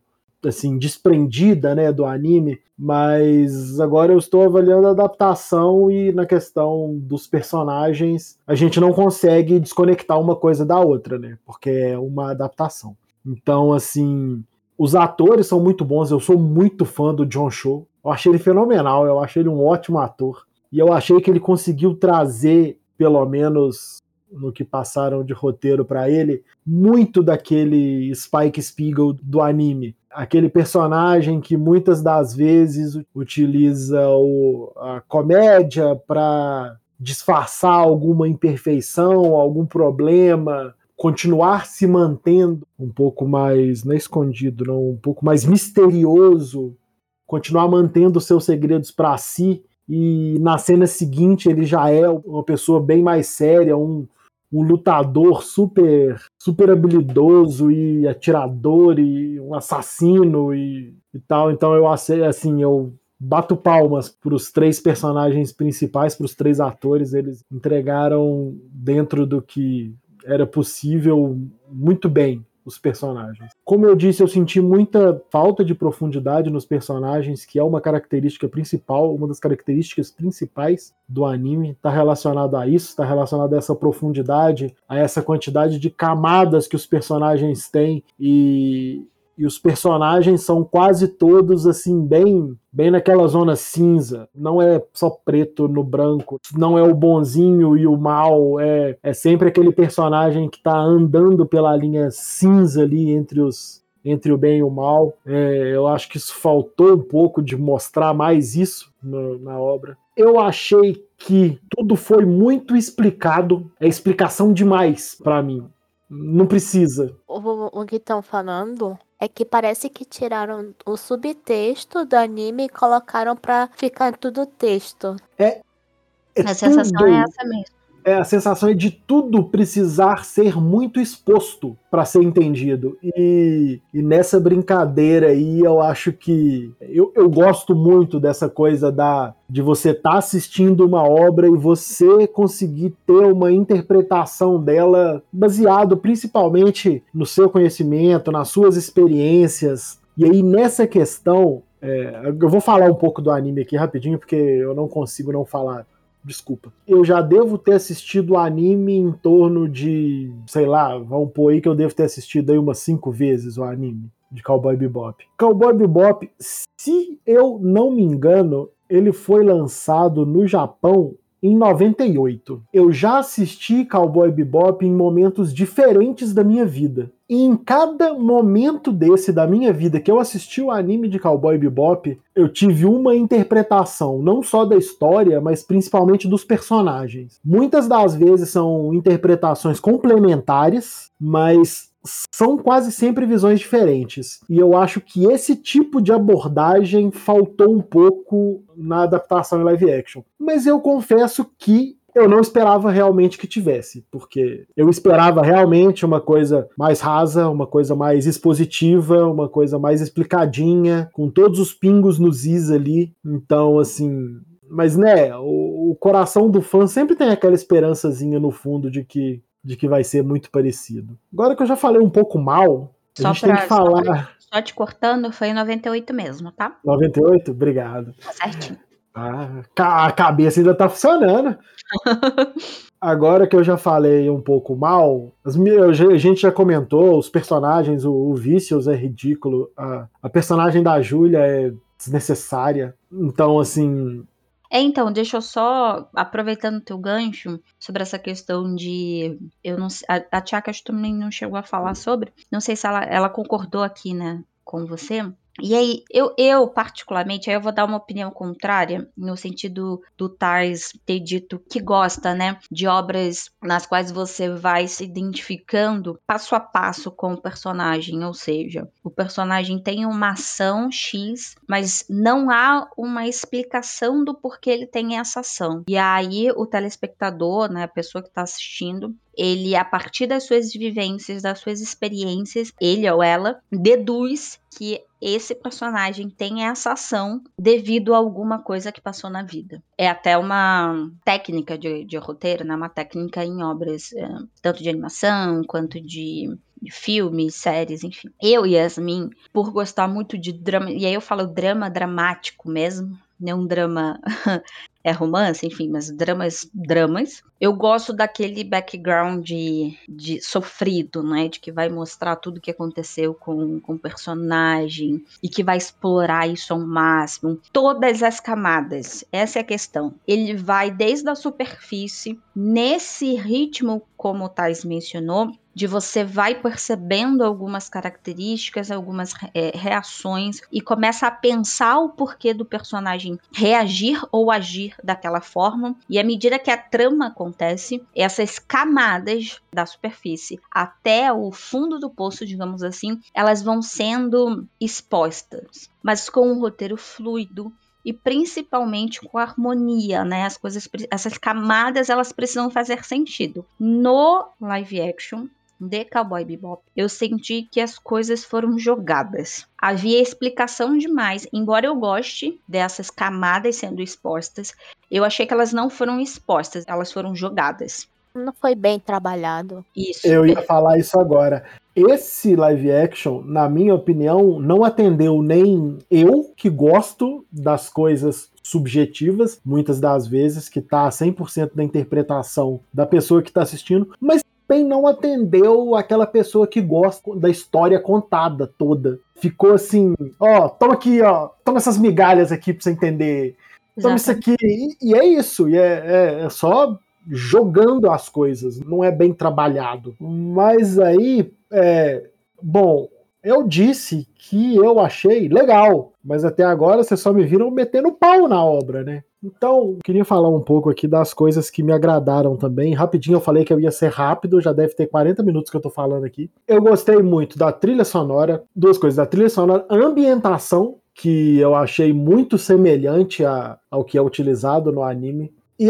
assim desprendida, né, do anime, mas agora eu estou avaliando a adaptação e na questão dos personagens, a gente não consegue desconectar uma coisa da outra, né? Porque é uma adaptação. Então, assim, os atores são muito bons, eu sou muito fã do John Cho. Eu achei ele fenomenal, eu achei ele um ótimo ator. E eu achei que ele conseguiu trazer, pelo menos no que passaram de roteiro para ele, muito daquele Spike Spiegel do anime. Aquele personagem que muitas das vezes utiliza o, a comédia para disfarçar alguma imperfeição, algum problema, continuar se mantendo um pouco mais, não é escondido, não, um pouco mais misterioso, continuar mantendo seus segredos para si e na cena seguinte ele já é uma pessoa bem mais séria, um, um lutador super super habilidoso e atirador e um assassino e, e tal. Então eu assim, eu bato palmas para os três personagens principais, para os três atores, eles entregaram dentro do que era possível muito bem os personagens. Como eu disse, eu senti muita falta de profundidade nos personagens, que é uma característica principal, uma das características principais do anime, está relacionado a isso, está relacionado a essa profundidade, a essa quantidade de camadas que os personagens têm e e os personagens são quase todos assim bem bem naquela zona cinza. Não é só preto no branco. Não é o bonzinho e o mal. É, é sempre aquele personagem que está andando pela linha cinza ali entre os entre o bem e o mal. É, eu acho que isso faltou um pouco de mostrar mais isso no, na obra. Eu achei que tudo foi muito explicado. É explicação demais para mim. Não precisa. O, o que estão falando é que parece que tiraram o subtexto do anime e colocaram pra ficar tudo texto. É. é a sensação tudo, é essa mesmo. É, a sensação é de tudo precisar ser muito exposto para ser entendido. E, e, nessa brincadeira aí, eu acho que. Eu, eu gosto muito dessa coisa da de você estar tá assistindo uma obra e você conseguir ter uma interpretação dela baseado principalmente no seu conhecimento, nas suas experiências. E aí, nessa questão, é, eu vou falar um pouco do anime aqui rapidinho, porque eu não consigo não falar desculpa. Eu já devo ter assistido anime em torno de, sei lá, vamos pôr aí que eu devo ter assistido aí umas cinco vezes o anime de Cowboy Bebop. Cowboy Bebop, se eu não me engano, ele foi lançado no Japão em 98. Eu já assisti Cowboy Bebop em momentos diferentes da minha vida. E em cada momento desse da minha vida que eu assisti o anime de Cowboy Bebop, eu tive uma interpretação, não só da história, mas principalmente dos personagens. Muitas das vezes são interpretações complementares, mas são quase sempre visões diferentes. E eu acho que esse tipo de abordagem faltou um pouco na adaptação em live action. Mas eu confesso que eu não esperava realmente que tivesse, porque eu esperava realmente uma coisa mais rasa, uma coisa mais expositiva, uma coisa mais explicadinha, com todos os pingos nos is ali. Então, assim. Mas, né, o, o coração do fã sempre tem aquela esperançazinha no fundo de que de que vai ser muito parecido. Agora que eu já falei um pouco mal, só a gente pra, tem que falar. Só te cortando, foi em 98 mesmo, tá? 98? Obrigado. Tá certinho. Ah, a cabeça ainda tá funcionando. *laughs* Agora que eu já falei um pouco mal, as, a gente já comentou, os personagens, o, o Vicious é ridículo, a, a personagem da Júlia é desnecessária. Então, assim, é, então, deixa eu só, aproveitando o teu gancho, sobre essa questão de. Eu não A, a Tia também não chegou a falar sobre. Não sei se ela, ela concordou aqui, né, com você. E aí, eu, eu particularmente, aí eu vou dar uma opinião contrária, no sentido do Tars ter dito que gosta, né, de obras nas quais você vai se identificando passo a passo com o personagem, ou seja, o personagem tem uma ação X, mas não há uma explicação do porquê ele tem essa ação. E aí, o telespectador, né, a pessoa que está assistindo, ele, a partir das suas vivências, das suas experiências, ele ou ela deduz que esse personagem tem essa ação devido a alguma coisa que passou na vida. É até uma técnica de, de roteiro, né? uma técnica em obras é, tanto de animação quanto de filmes, séries, enfim. Eu e Yasmin, por gostar muito de drama, e aí eu falo drama dramático mesmo, né, um drama *laughs* é romance, enfim, mas dramas, dramas. Eu gosto daquele background de, de sofrido, né, de que vai mostrar tudo o que aconteceu com, com o personagem e que vai explorar isso ao máximo, todas as camadas. Essa é a questão. Ele vai desde a superfície nesse ritmo, como o Thais mencionou, de você vai percebendo algumas características, algumas é, reações e começa a pensar o porquê do personagem reagir ou agir daquela forma. E à medida que a trama acontece, essas camadas da superfície até o fundo do poço, digamos assim, elas vão sendo expostas, mas com um roteiro fluido, e principalmente com harmonia, né? As coisas, essas camadas, elas precisam fazer sentido. No live action, de Cowboy Bebop, eu senti que as coisas foram jogadas. Havia explicação demais, embora eu goste dessas camadas sendo expostas, eu achei que elas não foram expostas, elas foram jogadas. Não foi bem trabalhado. Isso. Eu ia falar isso agora. Esse live action, na minha opinião, não atendeu nem eu, que gosto das coisas subjetivas, muitas das vezes, que tá 100% da interpretação da pessoa que está assistindo, mas também não atendeu aquela pessoa que gosta da história contada toda. Ficou assim, ó, toma aqui, ó, toma essas migalhas aqui pra você entender. Toma isso aqui. E, e, é isso, e é, é, é só jogando as coisas, não é bem trabalhado. Mas aí, é, bom, eu disse que eu achei legal, mas até agora vocês só me viram metendo pau na obra, né? Então, queria falar um pouco aqui das coisas que me agradaram também. Rapidinho eu falei que eu ia ser rápido, já deve ter 40 minutos que eu tô falando aqui. Eu gostei muito da trilha sonora, duas coisas, da trilha sonora, ambientação, que eu achei muito semelhante a, ao que é utilizado no anime e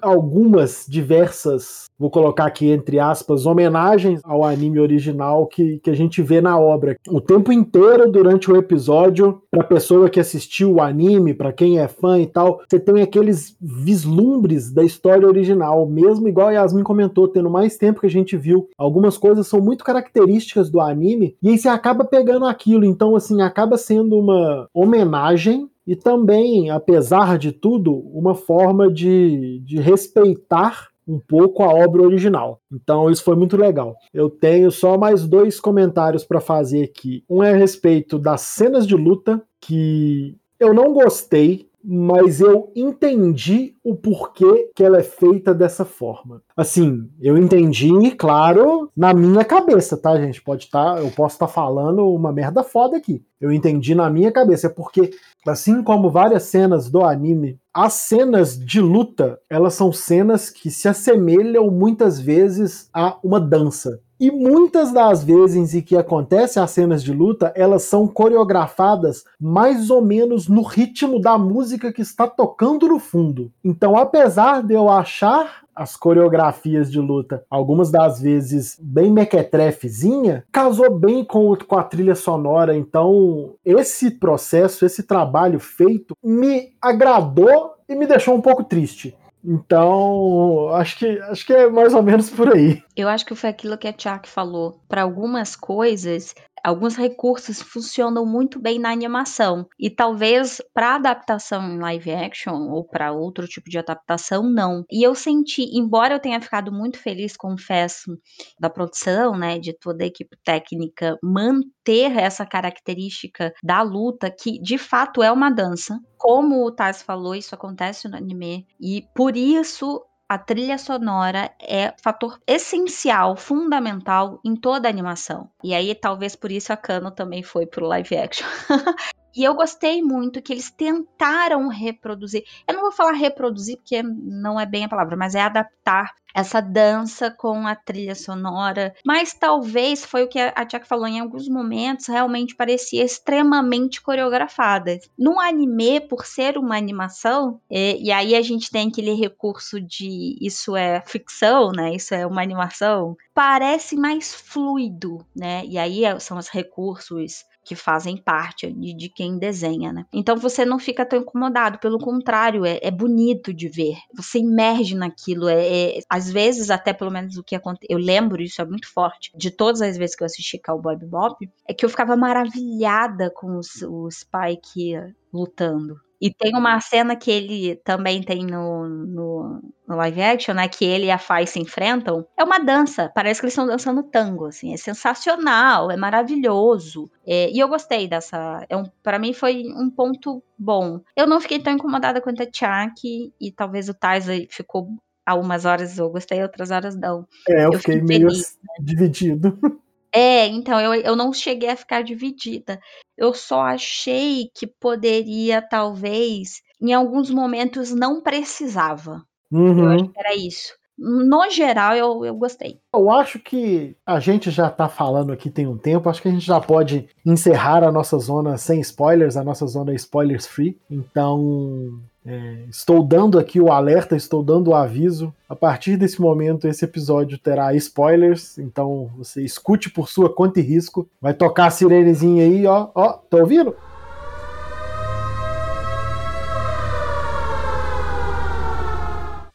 algumas diversas, vou colocar aqui entre aspas, homenagens ao anime original que, que a gente vê na obra. O tempo inteiro durante o episódio, para pessoa que assistiu o anime, para quem é fã e tal, você tem aqueles vislumbres da história original, mesmo igual a Yasmin comentou, tendo mais tempo que a gente viu. Algumas coisas são muito características do anime e aí você acaba pegando aquilo, então assim, acaba sendo uma homenagem e também, apesar de tudo, uma forma de, de respeitar um pouco a obra original. Então isso foi muito legal. Eu tenho só mais dois comentários para fazer aqui. Um é a respeito das cenas de luta que eu não gostei mas eu entendi o porquê que ela é feita dessa forma. Assim, eu entendi, claro, na minha cabeça, tá, gente? Pode estar, tá, eu posso estar tá falando uma merda foda aqui. Eu entendi na minha cabeça, porque assim como várias cenas do anime, as cenas de luta, elas são cenas que se assemelham muitas vezes a uma dança. E muitas das vezes em que acontecem as cenas de luta, elas são coreografadas mais ou menos no ritmo da música que está tocando no fundo. Então, apesar de eu achar as coreografias de luta, algumas das vezes bem mequetrefezinha, casou bem com, a trilha sonora. Então, esse processo, esse trabalho feito, me agradou e me deixou um pouco triste. Então, acho que, acho que é mais ou menos por aí. Eu acho que foi aquilo que a Chuck falou. Para algumas coisas, alguns recursos funcionam muito bem na animação e talvez para adaptação em live action ou para outro tipo de adaptação não. E eu senti, embora eu tenha ficado muito feliz, confesso, da produção, né, de toda a equipe técnica manter essa característica da luta que de fato é uma dança. Como o Taz falou, isso acontece no anime e por isso a trilha sonora é fator essencial, fundamental em toda a animação. E aí, talvez por isso a Kano também foi pro live action. *laughs* E eu gostei muito que eles tentaram reproduzir. Eu não vou falar reproduzir, porque não é bem a palavra, mas é adaptar essa dança com a trilha sonora. Mas talvez foi o que a Tia falou, em alguns momentos realmente parecia extremamente coreografada. No anime, por ser uma animação, e, e aí a gente tem aquele recurso de isso é ficção, né? Isso é uma animação, parece mais fluido, né? E aí é, são os recursos que fazem parte de, de, quem desenha, né? Então você não fica tão incomodado, pelo contrário, é, é bonito de ver. Você imerge naquilo, é, é, às vezes até pelo menos o que aconteceu, eu lembro isso é muito forte de todas as vezes que eu assisti Cowboy Bebop, é que eu ficava maravilhada com os, o Spike lutando. E tem uma cena que ele também tem no, no, no, live action, né? Que ele e a Fai se enfrentam. É uma dança. Parece que eles estão dançando tango, assim. É sensacional, é maravilhoso. É, e eu gostei dessa. É um, para mim foi um ponto bom. Eu não fiquei tão incomodada quanto a Chuck. E talvez o Taisa ficou algumas horas eu gostei, outras horas não. É, eu, eu fiquei, fiquei meio feliz, né? dividido. *laughs* É, então eu, eu não cheguei a ficar dividida. Eu só achei que poderia, talvez, em alguns momentos não precisava. Uhum. Eu acho que era isso. No geral, eu, eu gostei. Eu acho que a gente já tá falando aqui tem um tempo, acho que a gente já pode encerrar a nossa zona sem spoilers, a nossa zona spoilers free. Então, é, estou dando aqui o alerta, estou dando o aviso. A partir desse momento, esse episódio terá spoilers, então você escute por sua conta e risco. Vai tocar a sirenezinha aí, ó, ó, tá ouvindo?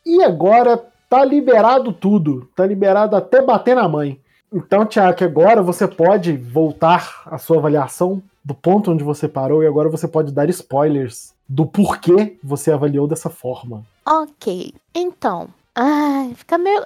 E agora tá liberado tudo, tá liberado até bater na mãe. Então, Tiago, agora você pode voltar a sua avaliação do ponto onde você parou e agora você pode dar spoilers do porquê você avaliou dessa forma. Ok, então. Ai, fica meio.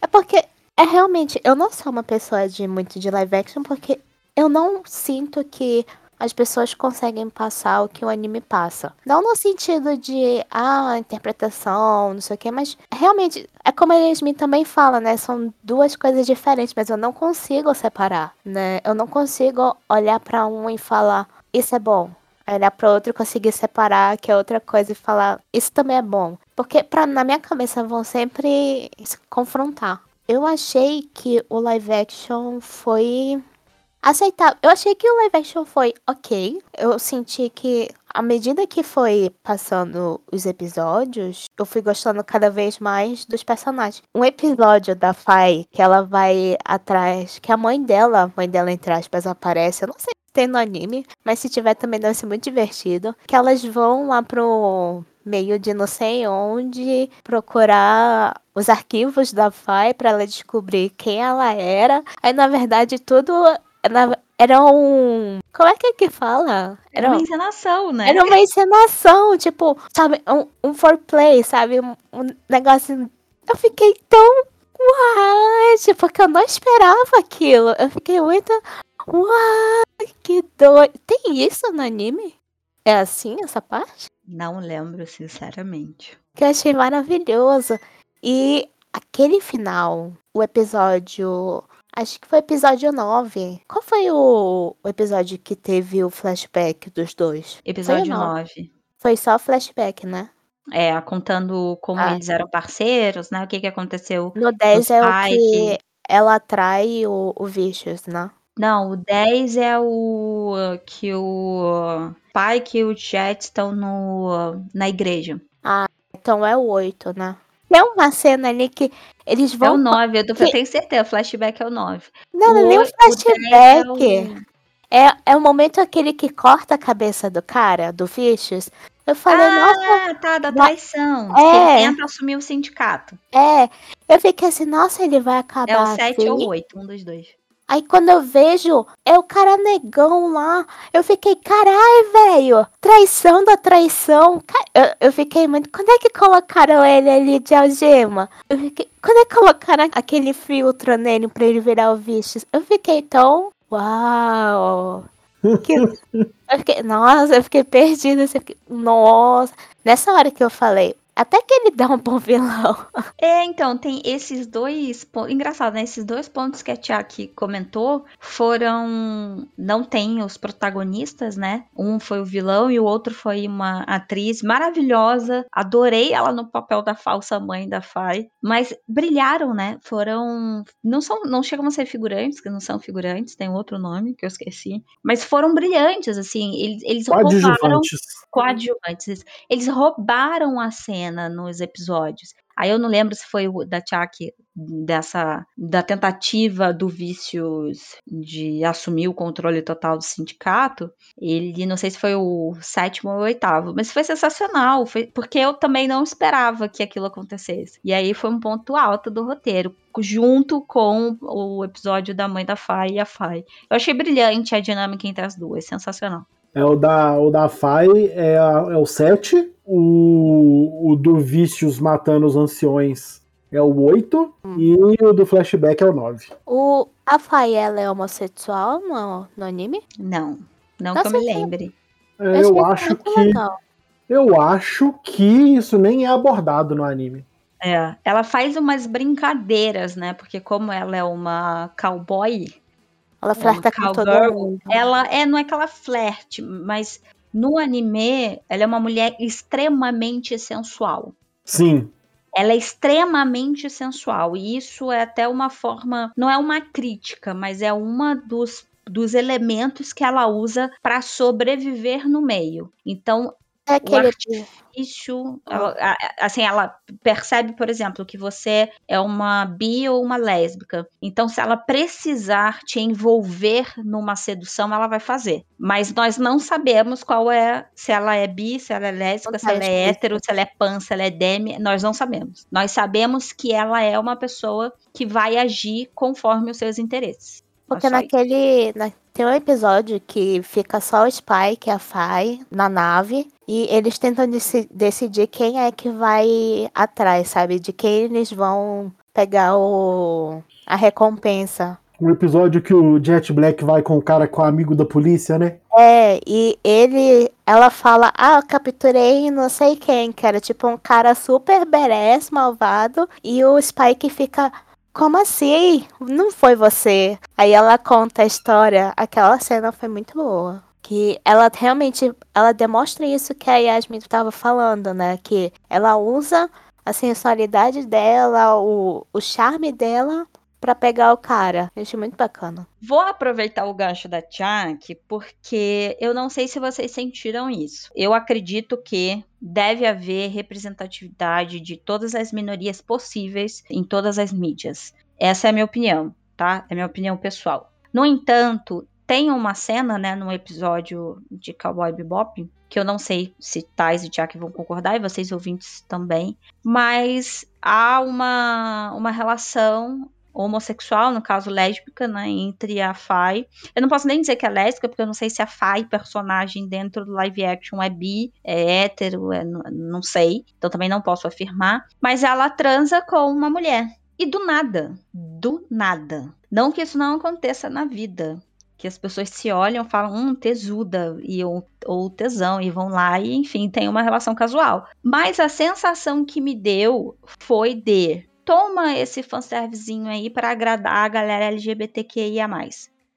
É porque é realmente. Eu não sou uma pessoa de muito de live action porque eu não sinto que as pessoas conseguem passar o que o anime passa. Não no sentido de, ah, interpretação, não sei o que, mas realmente, é como a Yasmin também fala, né? São duas coisas diferentes, mas eu não consigo separar, né? Eu não consigo olhar para um e falar, isso é bom, olhar para outro e conseguir separar que é outra coisa e falar isso também é bom. Porque pra, na minha cabeça vão sempre se confrontar. Eu achei que o live action foi aceitável. Eu achei que o live action foi ok. Eu senti que à medida que foi passando os episódios, eu fui gostando cada vez mais dos personagens. Um episódio da Fai que ela vai atrás, que a mãe dela, a mãe dela entre aspas, aparece. Eu não sei tem no anime, mas se tiver também deve ser muito divertido. Que elas vão lá pro meio de não sei onde procurar os arquivos da FAI para ela descobrir quem ela era. Aí na verdade tudo era um. Como é que é que fala? Era uma encenação, né? Era uma encenação, tipo, sabe, um, um foreplay, sabe? Um, um negócio. Eu fiquei tão. What? Porque eu não esperava aquilo. Eu fiquei muito. Uau, que doido. Tem isso no anime? É assim essa parte? Não lembro, sinceramente. Que eu achei maravilhoso. E aquele final, o episódio. Acho que foi o episódio 9. Qual foi o, o episódio que teve o flashback dos dois? Episódio foi 9. Foi só flashback, né? É, contando como ah. eles eram parceiros, né? O que que aconteceu. No 10 é o que ela atrai o, o Vicious, né? Não, o 10 é o que o pai e o Jet estão no, na igreja. Ah, então é o 8, né? Tem uma cena ali que eles vão. É o 9, eu, tô, que... eu tenho certeza, o flashback é o 9. Não, não é nem o flashback. É, é, é o momento aquele que corta a cabeça do cara, do Vicious. Eu falei, ah, nossa. tá, da traição. É. ele tenta assumir o sindicato. É. Eu fiquei assim, nossa, ele vai acabar. É o 7 assim. ou 8, um dos dois. Aí quando eu vejo, é o cara negão lá. Eu fiquei, carai, velho. Traição da traição. Eu, eu, fiquei muito. Quando é que colocaram ele ali de algema? Eu fiquei. Quando é que colocaram aquele filtro nele pra ele virar o bicho? Eu fiquei tão. Uau! Que... *laughs* eu fiquei, nossa, eu fiquei perdida. Assim, nossa. Nessa hora que eu falei, Até que ele dá um bom vilão. *laughs* É, então, tem esses dois pontos. Engraçado, né? Esses dois pontos que a Tia aqui comentou foram. Não tem os protagonistas, né? Um foi o vilão e o outro foi uma atriz maravilhosa. Adorei ela no papel da falsa mãe da Fai. Mas brilharam, né? Foram. Não são, não chegam a ser figurantes, que não são figurantes, tem outro nome que eu esqueci. Mas foram brilhantes, assim. Eles, eles roubaram. Coadjuvantes. Eles roubaram a cena nos episódios. Aí eu não lembro se foi o da Chuck dessa da tentativa do Vícios de assumir o controle total do sindicato. Ele não sei se foi o sétimo ou o oitavo, mas foi sensacional, foi, porque eu também não esperava que aquilo acontecesse. E aí foi um ponto alto do roteiro, junto com o episódio da mãe da Fai e a Fai. Eu achei brilhante a dinâmica entre as duas, sensacional. É o da, o da Fai é, a, é o 7, o, o do Vícios matando os anciões é o 8 hum. e o do flashback é o 9. O, a Fai, ela é homossexual no, no anime? Não, não Nossa, que eu me lembre. É, eu, acho que. Legal. Eu acho que isso nem é abordado no anime. É, ela faz umas brincadeiras, né? Porque como ela é uma cowboy, ela flerta com todo mundo. Ela é, não é que ela flerte, mas no anime, ela é uma mulher extremamente sensual. Sim. Ela é extremamente sensual. E isso é até uma forma. Não é uma crítica, mas é uma dos dos elementos que ela usa para sobreviver no meio. Então, é aquele artifício, ela, assim, ela percebe, por exemplo, que você é uma bi ou uma lésbica. Então, se ela precisar te envolver numa sedução, ela vai fazer. Mas nós não sabemos qual é, se ela é bi, se ela é lésbica, se ela é hétero, se ela é pan, se ela é demi, nós não sabemos. Nós sabemos que ela é uma pessoa que vai agir conforme os seus interesses. Porque naquele. Na, tem um episódio que fica só o Spike e a Fai na nave. E eles tentam dec decidir quem é que vai atrás, sabe? De quem eles vão pegar o, a recompensa. Um episódio que o Jet Black vai com o cara com o amigo da polícia, né? É, e ele, ela fala, ah, capturei não sei quem, que era tipo um cara super berés, malvado, e o Spike fica, como assim? Não foi você. Aí ela conta a história. Aquela cena foi muito boa. Que ela realmente, ela demonstra isso que a Yasmin estava falando, né? Que ela usa a sensualidade dela, o, o charme dela para pegar o cara. Eu achei muito bacana. Vou aproveitar o gancho da Chunk, porque eu não sei se vocês sentiram isso. Eu acredito que deve haver representatividade de todas as minorias possíveis em todas as mídias. Essa é a minha opinião, tá? É minha opinião pessoal. No entanto, tem uma cena, né, no episódio de Cowboy Bebop, que eu não sei se Tais e Jack vão concordar, e vocês ouvintes também, mas há uma, uma relação homossexual, no caso lésbica, né, entre a Fai. Eu não posso nem dizer que é lésbica, porque eu não sei se a Fai, personagem dentro do live action, é bi, é hétero, é, não sei, então também não posso afirmar, mas ela transa com uma mulher. E do nada, do nada. Não que isso não aconteça na vida, que as pessoas se olham falam, hum, tesuda, e, ou, ou tesão, e vão lá e, enfim, tem uma relação casual. Mas a sensação que me deu foi de toma esse fanservicezinho aí para agradar a galera LGBTQIA+.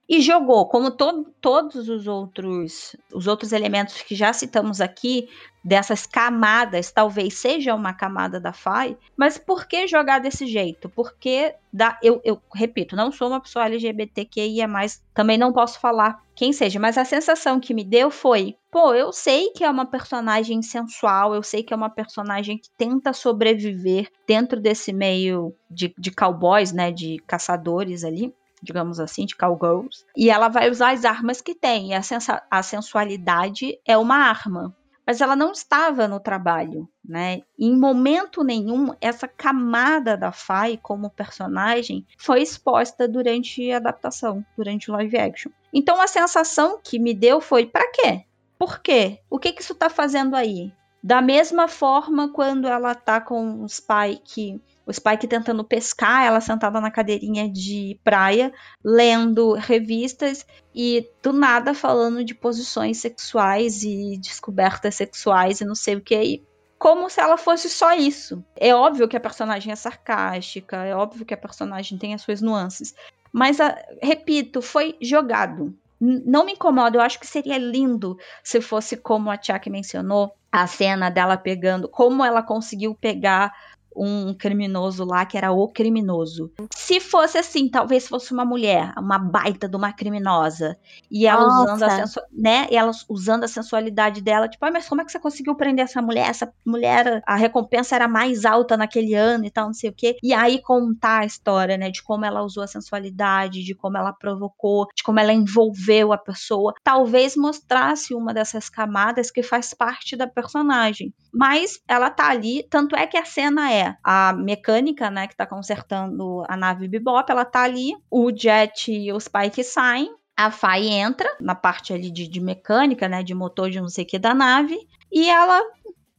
E jogou, como to todos os outros, os outros elementos que já citamos aqui, dessas camadas, talvez seja uma camada da FAI, mas por que jogar desse jeito? Porque dá, eu, eu repito, não sou uma pessoa LGBTQIA, mas também não posso falar quem seja, mas a sensação que me deu foi, pô, eu sei que é uma personagem sensual, eu sei que é uma personagem que tenta sobreviver dentro desse meio de, de cowboys, né, de caçadores ali, digamos assim, de cowgirls, e ela vai usar as armas que tem, e a, a sensualidade é uma arma mas ela não estava no trabalho, né? Em momento nenhum essa camada da Fai como personagem foi exposta durante a adaptação, durante o live action. Então a sensação que me deu foi para quê? Por quê? O que que isso está fazendo aí? Da mesma forma quando ela tá com o Spike o Spike tentando pescar, ela sentada na cadeirinha de praia, lendo revistas e do nada falando de posições sexuais e descobertas sexuais e não sei o que. como se ela fosse só isso. É óbvio que a personagem é sarcástica, é óbvio que a personagem tem as suas nuances. Mas, a, repito, foi jogado. N não me incomoda, eu acho que seria lindo se fosse como a Chuck mencionou, a cena dela pegando, como ela conseguiu pegar um criminoso lá que era o criminoso. Se fosse assim, talvez fosse uma mulher, uma baita de uma criminosa, e ela Nossa. usando a sensu... né, e ela usando a sensualidade dela, tipo, ah, mas como é que você conseguiu prender essa mulher? Essa mulher, a recompensa era mais alta naquele ano e tal, não sei o quê. E aí contar a história, né, de como ela usou a sensualidade, de como ela provocou, de como ela envolveu a pessoa, talvez mostrasse uma dessas camadas que faz parte da personagem. Mas ela tá ali, tanto é que a cena é a mecânica, né, que tá consertando a nave Bebop, ela tá ali, o Jet e o Spike saem, a Fai entra na parte ali de, de mecânica, né, de motor de não sei o que da nave, e ela,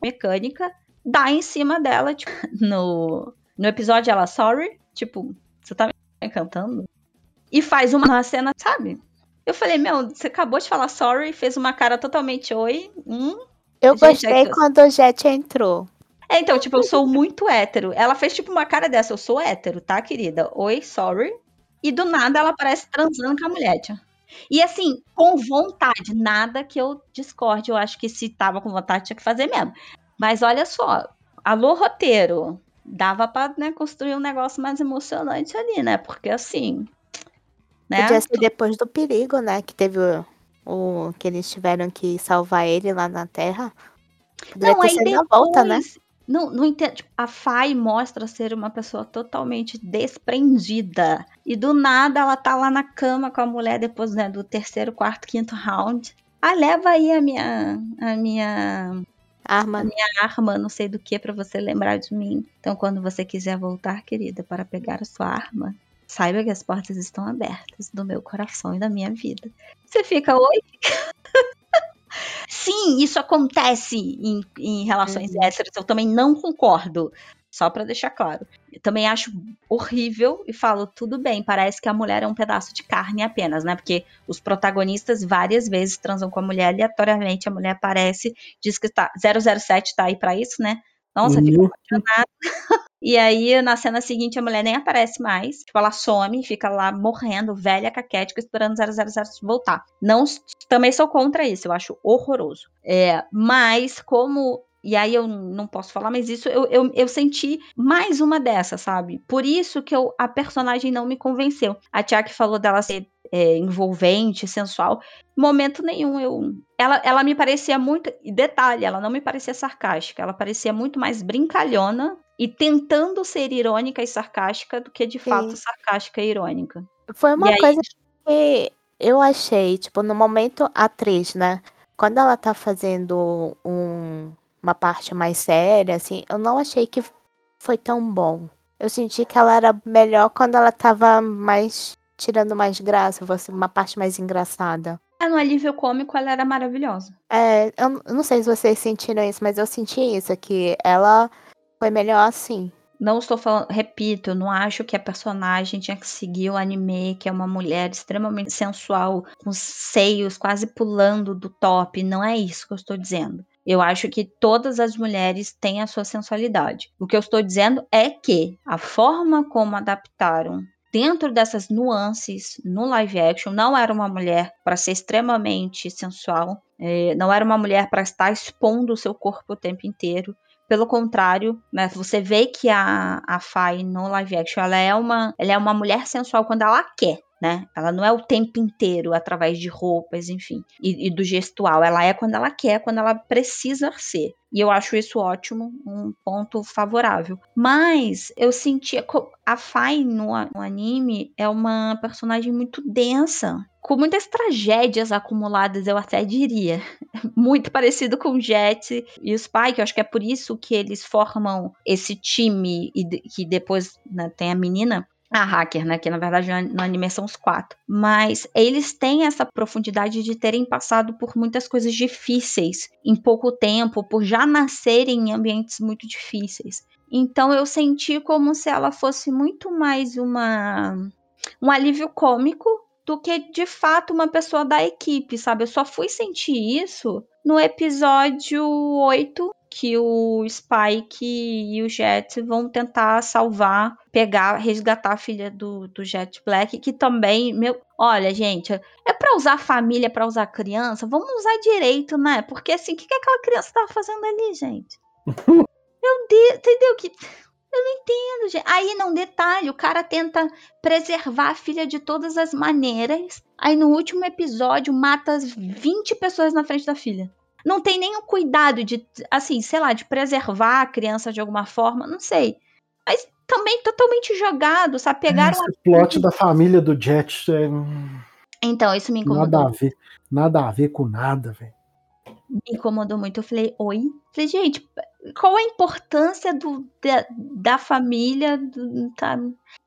mecânica, dá em cima dela, tipo, *laughs* no, no episódio ela, sorry, tipo, você tá me cantando? E faz uma cena, sabe? Eu falei, meu, você acabou de falar sorry, fez uma cara totalmente oi, hum. Eu Gente, gostei é que... quando o Jet entrou. É, então, tipo, eu sou muito hétero. Ela fez, tipo, uma cara dessa. Eu sou hétero, tá, querida? Oi, sorry. E do nada ela parece transando com a mulher, tia. E assim, com vontade. Nada que eu discorde. Eu acho que se tava com vontade, tinha que fazer mesmo. Mas olha só. Alô, roteiro. Dava pra né, construir um negócio mais emocionante ali, né? Porque assim. Né? Podia ser depois do perigo, né? Que teve o, o que eles tiveram que salvar ele lá na Terra. Poderia não, aí depois, volta, né? Não, não entendo. Tipo, a Fai mostra ser uma pessoa totalmente desprendida. E do nada ela tá lá na cama com a mulher depois né, do terceiro, quarto, quinto round. Ah, leva aí a minha. A minha. Arma. A minha arma, não sei do que, para você lembrar de mim. Então, quando você quiser voltar, querida, para pegar a sua arma, saiba que as portas estão abertas do meu coração e da minha vida. Você fica, oi? Sim, isso acontece em, em relações uhum. Eu também não concordo. Só para deixar claro. Eu também acho horrível e falo, tudo bem, parece que a mulher é um pedaço de carne apenas, né? Porque os protagonistas várias vezes transam com a mulher aleatoriamente, a mulher aparece, diz que tá 007 tá aí para isso, né? Nossa, uhum. ficou apaixonada. *laughs* E aí, na cena seguinte, a mulher nem aparece mais. Tipo, ela some, fica lá morrendo, velha, caquética, esperando 007 voltar. Não, também sou contra isso, eu acho horroroso. É, mas, como e aí eu não posso falar, mas isso eu, eu, eu senti mais uma dessas, sabe? Por isso que eu, a personagem não me convenceu. A Tia falou dela ser é, envolvente, sensual. Momento nenhum eu. Ela, ela me parecia muito. Detalhe, ela não me parecia sarcástica. Ela parecia muito mais brincalhona e tentando ser irônica e sarcástica do que de Sim. fato sarcástica e irônica. Foi uma e coisa aí... que eu achei, tipo, no momento atriz, né? Quando ela tá fazendo um, uma parte mais séria, assim, eu não achei que foi tão bom. Eu senti que ela era melhor quando ela tava mais tirando mais graça, uma parte mais engraçada. É, no alívio cômico ela era maravilhosa. É, eu não sei se vocês sentiram isso, mas eu senti isso, que ela foi melhor assim. Não estou falando, repito, eu não acho que a personagem tinha que seguir o anime, que é uma mulher extremamente sensual, com seios quase pulando do top. Não é isso que eu estou dizendo. Eu acho que todas as mulheres têm a sua sensualidade. O que eu estou dizendo é que a forma como adaptaram dentro dessas nuances no live action, não era uma mulher para ser extremamente sensual, é, não era uma mulher para estar expondo o seu corpo o tempo inteiro. Pelo contrário, né, você vê que a, a Fai no live action ela é, uma, ela é uma mulher sensual quando ela quer. Né? Ela não é o tempo inteiro através de roupas, enfim, e, e, do gestual. Ela é quando ela quer, quando ela precisa ser. E eu acho isso ótimo, um ponto favorável. Mas eu sentia. A Fai no, no anime é uma personagem muito densa com muitas tragédias acumuladas, eu até diria. *laughs* Muito parecido com o Jet e o Spike, eu acho que é por isso que eles formam esse time e que depois né, tem a menina, a hacker, né? Que na verdade no anime são os quatro. Mas eles têm essa profundidade de terem passado por muitas coisas difíceis em pouco tempo, por já nascerem em ambientes muito difíceis. Então eu senti como se ela fosse muito mais uma um alívio cômico do que de fato uma pessoa da equipe, sabe? Eu só fui sentir isso no episódio 8, que o Spike e o Jet vão tentar salvar, pegar, resgatar a filha do, do Jet Black, que também, meu, olha, gente, é para usar família, para usar criança, vamos usar direito, né? Porque assim, o que, que aquela criança tava fazendo ali, gente? *laughs* Meu Deus, entendeu que eu não entendo, gente. Aí, não, detalhe, o cara tenta preservar a filha de todas as maneiras. Aí, no último episódio, mata 20 pessoas na frente da filha. Não tem nenhum cuidado de, assim, sei lá, de preservar a criança de alguma forma, não sei. Mas também totalmente jogado, sabe? Pegaram Esse plot da família do Jet é... Então, isso me incomodou. Nada a ver, nada a ver com nada, velho. Me incomodou muito. Eu falei, oi? Falei, gente, qual a importância do, da, da família? Do, tá?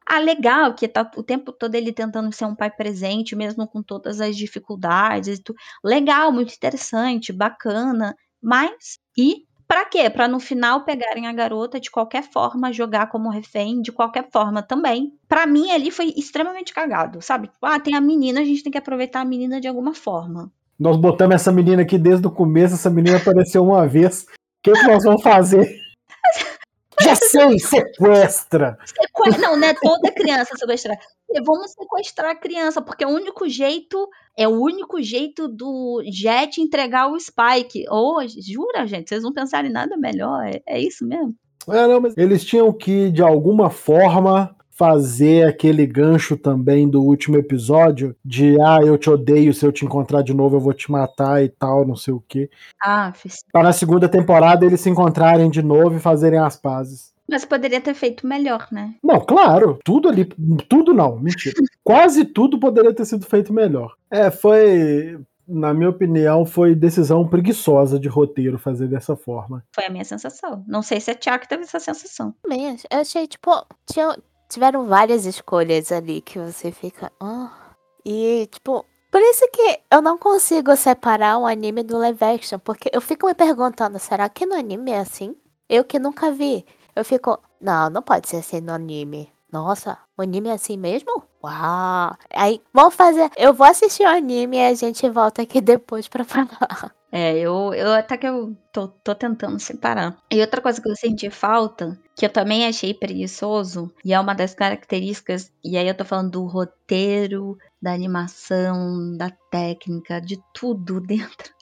Ah, legal, que tá o tempo todo ele tentando ser um pai presente, mesmo com todas as dificuldades. Legal, muito interessante, bacana. Mas, e para quê? Para no final pegarem a garota de qualquer forma, jogar como refém de qualquer forma também. Para mim ali foi extremamente cagado, sabe? Ah, tem a menina, a gente tem que aproveitar a menina de alguma forma. Nós botamos essa menina aqui desde o começo, essa menina apareceu uma vez. O que, que nós vamos fazer? *laughs* Já sei, sequestra. sequestra. Não, não é toda criança sequestrar. Vamos sequestrar a criança, porque é o único jeito, é o único jeito do Jet entregar o Spike. Ou, oh, jura, gente, vocês não pensarem em nada melhor, é, é isso mesmo. É, não, mas eles tinham que, de alguma forma, fazer aquele gancho também do último episódio de ah, eu te odeio, se eu te encontrar de novo eu vou te matar e tal, não sei o quê. Ah, fiz. Para a segunda temporada eles se encontrarem de novo e fazerem as pazes. Mas poderia ter feito melhor, né? Não, claro, tudo ali, tudo não, mentira. *laughs* Quase tudo poderia ter sido feito melhor. É, foi na minha opinião, foi decisão preguiçosa de roteiro fazer dessa forma. Foi a minha sensação. Não sei se a Tiago teve essa sensação. Também, eu achei, tipo, tinha, tiveram várias escolhas ali que você fica. Oh. E, tipo, por isso que eu não consigo separar um anime do live action, porque eu fico me perguntando, será que no anime é assim? Eu que nunca vi. Eu fico, não, não pode ser assim no anime. Nossa, o anime é assim mesmo? Uau! Aí, vamos fazer. Eu vou assistir o anime e a gente volta aqui *laughs* depois pra falar. É, eu, eu até que eu tô, tô tentando separar. E outra coisa que eu senti falta, que eu também achei preguiçoso, e é uma das características, e aí eu tô falando do roteiro, da animação, da técnica, de tudo *laughs* dentro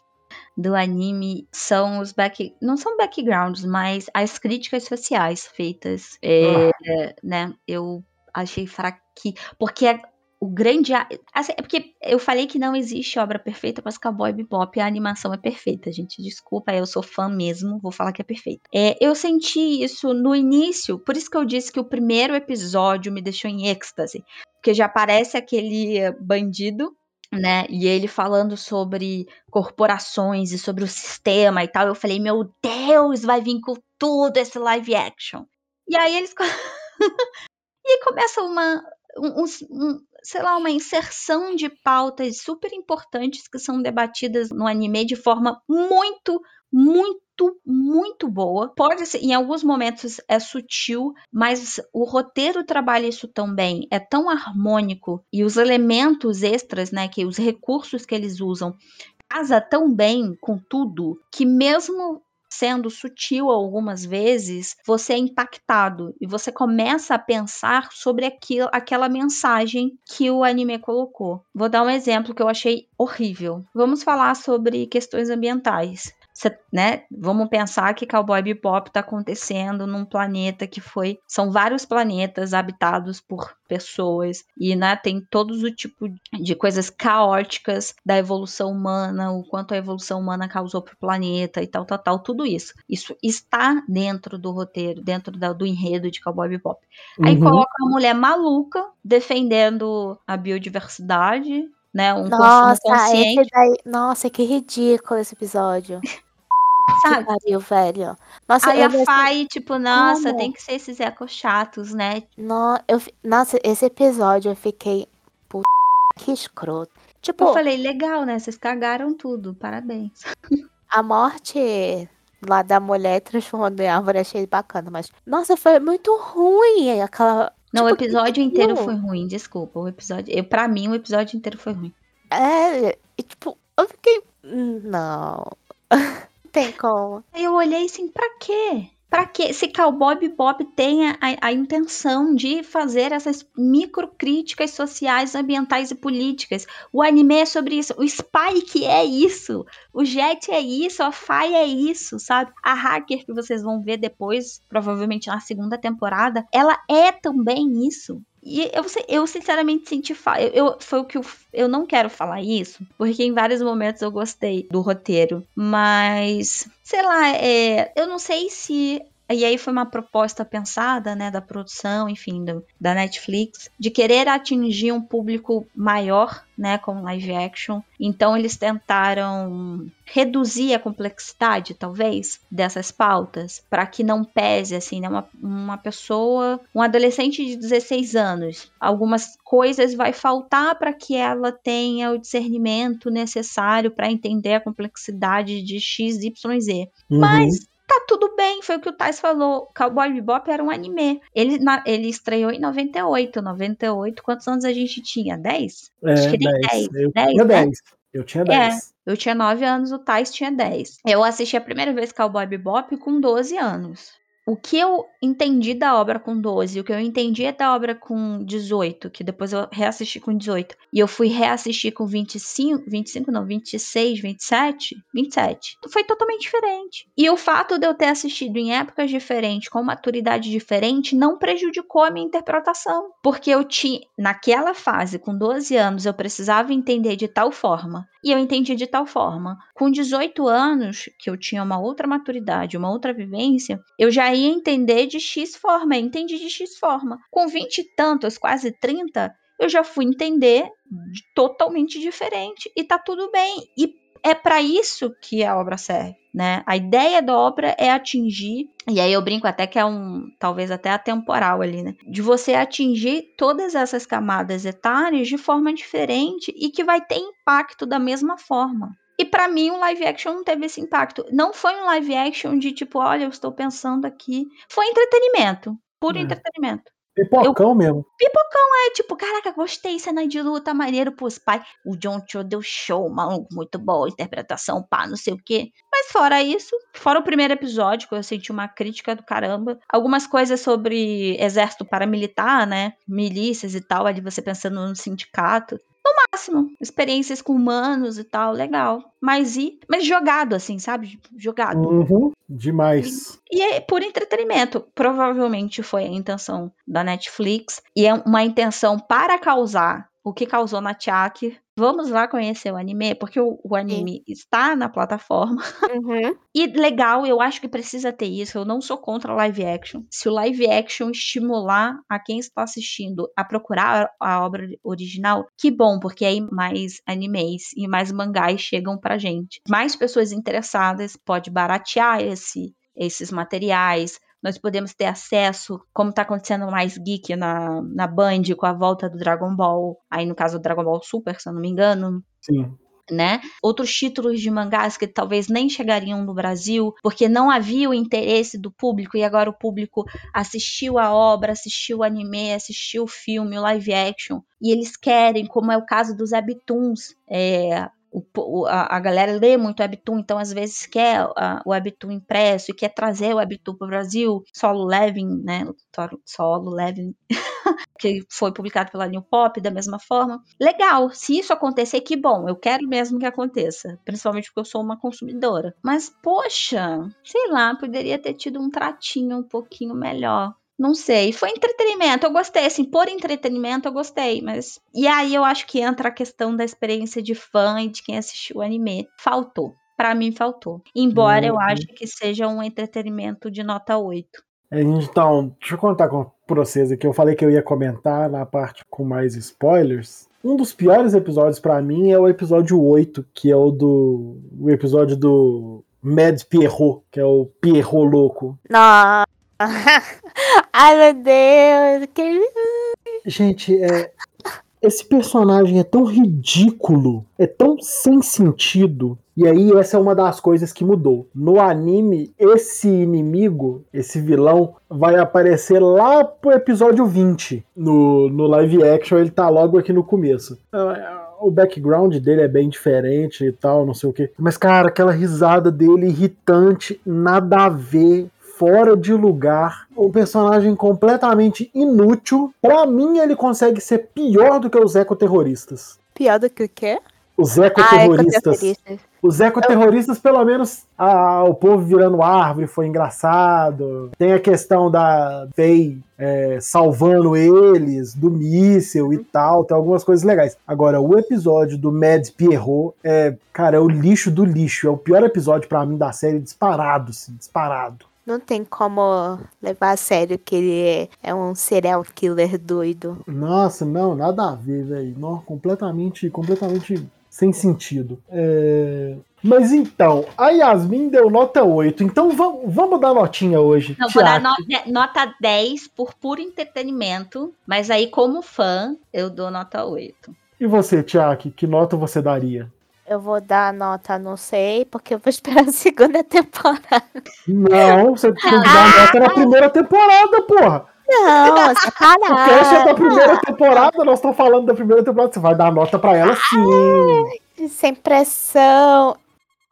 do anime são os back não são backgrounds, mas as críticas sociais feitas, é, ah. né? Eu achei fraquinho, porque o grande. Assim, é porque eu falei que não existe obra perfeita, mas Cowboy Bebop a animação é perfeita, gente. Desculpa, eu sou fã mesmo, vou falar que é perfeito. É, eu senti isso no início, por isso que eu disse que o primeiro episódio me deixou em êxtase. Porque já aparece aquele bandido né? E ele falando sobre corporações e sobre o sistema e tal. Eu falei, meu Deus, vai vir com tudo esse live action. E aí eles. *laughs* e começa uma. Um, um, sei lá, uma inserção de pautas super importantes que são debatidas no anime de forma muito, muito muito, boa. Pode ser, em alguns momentos é sutil, mas o roteiro trabalha isso tão bem, é tão harmônico e os elementos extras, né, que os recursos que eles usam casa tão bem com tudo que mesmo sendo sutil algumas vezes, você é impactado e você começa a pensar sobre aquilo, aquela mensagem que o anime colocou. Vou dar um exemplo que eu achei horrível. Vamos falar sobre questões ambientais. Cê, né? Vamos pensar que Cowboy Bebop está acontecendo num planeta que foi. São vários planetas habitados por pessoas e né, tem todos o tipo de coisas caóticas da evolução humana, o quanto a evolução humana causou para o planeta e tal, tal, tal, tudo isso. Isso está dentro do roteiro, dentro da, do enredo de Cowboy Bebop. Aí uhum. coloca uma mulher maluca defendendo a biodiversidade, né? Um nossa, consciente. Daí, nossa, que ridículo esse episódio. *laughs* Sabe? Pariu, velho. Nossa, Aí a Fai, tipo, nossa, Como? tem que ser esses ecos chatos, né? No, eu, nossa, esse episódio eu fiquei. Puta, que escroto. Tipo, eu falei, legal, né? Vocês cagaram tudo, parabéns. A morte lá da mulher transformando em árvore achei bacana, mas. Nossa, foi muito ruim aquela. Não, tipo, o episódio inteiro foi ruim, desculpa. O episódio. Eu, pra mim, o episódio inteiro foi ruim. É, e, tipo, eu fiquei. Não. *laughs* tem como. Eu olhei assim, pra quê? Pra que se Cowboy Bebop tem a, a, intenção de fazer essas microcríticas sociais, ambientais e políticas? O anime é sobre isso, o Spike é isso, o Jet é isso, a Fai é isso, sabe? A hacker que vocês vão ver depois, provavelmente na segunda temporada, ela é também isso. E eu, eu sinceramente senti falta. Eu, eu, foi o que eu, eu não quero falar isso, porque em vários momentos eu gostei do roteiro. Mas, sei lá, é, eu não sei se e aí foi uma proposta pensada, né, da produção, enfim, do, da Netflix, de querer atingir um público maior, né, com live action. Então eles tentaram reduzir a complexidade, talvez, dessas pautas, para que não pese, assim, né, uma, uma pessoa, um adolescente de 16 anos, algumas coisas vai faltar para que ela tenha o discernimento necessário para entender a complexidade de X, Y, Z. Uhum. Mas tá tudo bem, foi o que o Tais falou. Cowboy Bebop era um anime. Ele, na, ele estreou em 98. 98, quantos anos a gente tinha? 10? É, Acho que nem 10. 10. Eu 10, tinha 10. Né? Eu tinha 10. É, eu tinha 9 anos, o Tais tinha 10. Eu assisti a primeira vez Cowboy Bebop com 12 anos o que eu entendi da obra com 12, o que eu entendi da obra com 18, que depois eu reassisti com 18, e eu fui reassistir com 25, 25 não, 26, 27, 27, foi totalmente diferente. E o fato de eu ter assistido em épocas diferentes, com maturidade diferente, não prejudicou a minha interpretação, porque eu tinha, naquela fase, com 12 anos, eu precisava entender de tal forma, e eu entendi de tal forma. Com 18 anos, que eu tinha uma outra maturidade, uma outra vivência, eu já ia entender de X forma, eu entendi de X forma. Com 20 e tantos, quase 30, eu já fui entender totalmente diferente e tá tudo bem. E é para isso que a obra serve, né? A ideia da obra é atingir, e aí eu brinco até que é um, talvez até atemporal ali, né? De você atingir todas essas camadas etárias de forma diferente e que vai ter impacto da mesma forma. E para mim o live action não teve esse impacto. Não foi um live action de tipo, olha, eu estou pensando aqui. Foi entretenimento, puro é. entretenimento. Pipocão eu, mesmo. Pipocão é tipo, caraca, gostei, cena de luta, maneiro pros pais. O John Cho deu show, maluco, muito boa, interpretação, pá, não sei o quê. Mas fora isso, fora o primeiro episódio, que eu senti uma crítica do caramba. Algumas coisas sobre exército paramilitar, né? Milícias e tal, ali você pensando no sindicato no máximo, experiências com humanos e tal, legal. Mas e, mas jogado assim, sabe? Jogado. Uhum, demais. E, e é por entretenimento. Provavelmente foi a intenção da Netflix e é uma intenção para causar o que causou na Tiak. Vamos lá conhecer o anime, porque o, o anime Sim. está na plataforma. *laughs* Uhum. e legal, eu acho que precisa ter isso. Eu não sou contra live action. Se o live action estimular a quem está assistindo a procurar a obra original, que bom, porque aí mais animes e mais mangás chegam pra gente. Mais pessoas interessadas pode baratear esse esses materiais, nós podemos ter acesso, como está acontecendo mais geek na, na Band com a volta do Dragon Ball, aí no caso do Dragon Ball Super, se eu não me engano. Sim. Né? Outros títulos de mangás que talvez nem chegariam no Brasil, porque não havia o interesse do público e agora o público assistiu a obra, assistiu o anime, assistiu o filme, o live action, e eles querem, como é o caso dos Webtoons, é, o, a, a, galera lê muito Webtoon, então às vezes quer a, o Webtoon impresso e quer trazer o Webtoon para o Brasil, Solo Levin, né, Solo Levin, *laughs* que foi publicado pela New Pop da mesma forma. Legal, se isso acontecer, que bom, eu quero mesmo que aconteça, principalmente porque eu sou uma consumidora. Mas, poxa, sei lá, poderia ter tido um tratinho um pouquinho melhor não sei. Foi entretenimento. Eu gostei, assim, por entretenimento eu gostei, mas. E aí eu acho que entra a questão da experiência de fã e de quem assistiu o anime. Faltou. Para mim faltou. Embora uhum. eu ache que seja um entretenimento de nota 8. É, então, deixa eu contar para vocês aqui. Eu falei que eu ia comentar na parte com mais spoilers. Um dos piores episódios para mim é o episódio 8, que é o do. O episódio do Mad Pierrot, que é o Pierrot louco. Nossa. *laughs* *laughs* Ai, meu Deus. Que... Gente, é, esse personagem é tão ridículo, é tão sem sentido. E aí, essa é uma das coisas que mudou. No anime, esse inimigo, esse vilão, vai aparecer lá pro episódio 20. No, no live action, ele tá logo aqui no começo. o background dele é bem diferente e tal, não sei o quê. Mas, cara, aquela risada dele irritante, nada a ver, fora de lugar, um personagem completamente inútil. Pra mim, ele consegue ser pior do que os ecoterroristas. Pior do que o quê? Os Ah, ecoterroristas. ecoterroristas. Os ecoterroristas, pelo menos, ah, o povo virando árvore foi engraçado. Tem a questão da Vei é, salvando eles, do míssil e tal. Tem algumas coisas legais. Agora, o episódio do Mads Pierrot é, cara, é o lixo do lixo. É o pior episódio pra mim da série, disparado, assim, disparado. Não tem como levar a sério que ele é, é um serial killer doido. Nossa, não, nada a ver, velho. Não, Completamente, completamente sem sentido. É, Mas então, a Yasmin deu nota 8. Então vamos, vamos dar notinha hoje. Não, vou dar no- nota 10 por puro entretenimento, mas aí, como fã, eu dou nota 8. E você, Tiago, que nota você daria? Eu vou dar nota, não sei, porque eu vou esperar a *laughs* segunda temporada. Não, você tem que dar nota na primeira temporada, porra. Não, O cast é da sacanagem. primeira temporada, nós estamos falando da primeira temporada. Você vai dar nota pra ela sim. Sem pressão.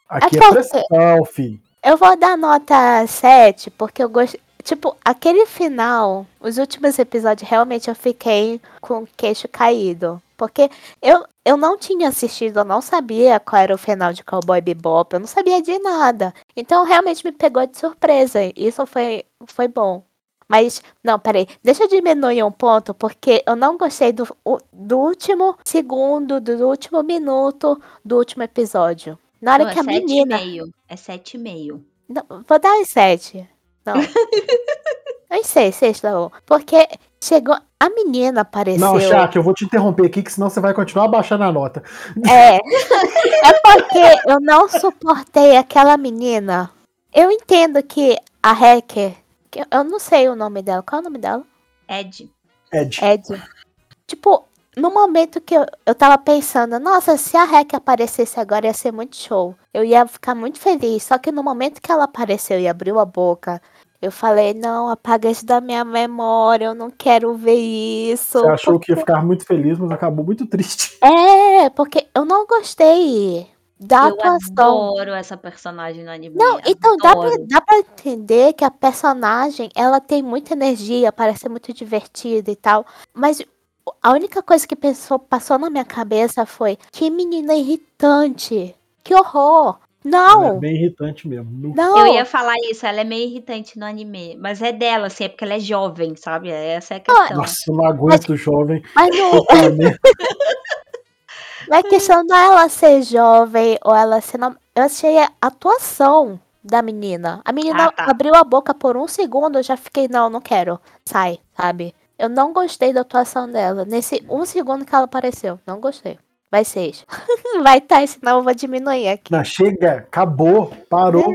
Aqui é pressão, fi. Eu vou dar nota 7, porque eu gosto. Tipo, aquele final, os últimos episódios, realmente eu fiquei com o queixo caído. Porque eu, eu não tinha assistido, eu não sabia qual era o final de Cowboy Bebop, eu não sabia de nada. Então realmente me pegou de surpresa. Isso foi, foi bom. Mas, não, peraí, deixa eu diminuir um ponto, porque eu não gostei do, do último segundo, do último minuto do último episódio. Na hora Não, que é a menina. 7,5. É 7,5. Não, vou dar uns sete. Não. *laughs* uns seis, seis tá bom. Porque chegou. A menina apareceu. Não, Shaq, eu vou te interromper aqui, que senão você vai continuar baixando a nota. É. É porque eu não suportei aquela menina. Eu entendo que a hacker. que Eu não sei o nome dela. Qual é o nome dela? Ed. Ed. Ed. Tipo, no momento que eu, eu tava pensando, nossa, se a Hack aparecesse agora ia ser muito show. Eu ia ficar muito feliz. Só que no momento que ela apareceu e abriu a boca, eu falei, não, apaga isso da minha memória, eu não quero ver isso. Você achou que ia porque- ficar muito feliz, mas acabou muito triste. *laughs* É, porque eu não gostei da eu atuação. adoro essa personagem no anime. Não, então dá pra, dá pra entender que a personagem, ela tem muita energia, parece ser muito divertida e tal, mas a única coisa que pensou, passou na minha cabeça foi, que menina irritante, que horror, É não, bem irritante mesmo. Não- não, Eu ia falar isso, ela é meio irritante no anime. Mas é dela, assim, é porque ela é jovem, sabe? Essa é a questão. Nossa, eu não aguento jovem. mas não, *laughs* não é questão dela ser jovem ou ela ser, nom- eu achei a atuação da menina, a menina Ah, tá. abriu a boca por um segundo, eu já fiquei, não, não quero, sai, sabe? Eu não gostei da atuação dela. Nesse um segundo que ela apareceu. Não gostei. Vai seis. *laughs* Vai tá, senão eu vou diminuir aqui. Não, chega, acabou, parou.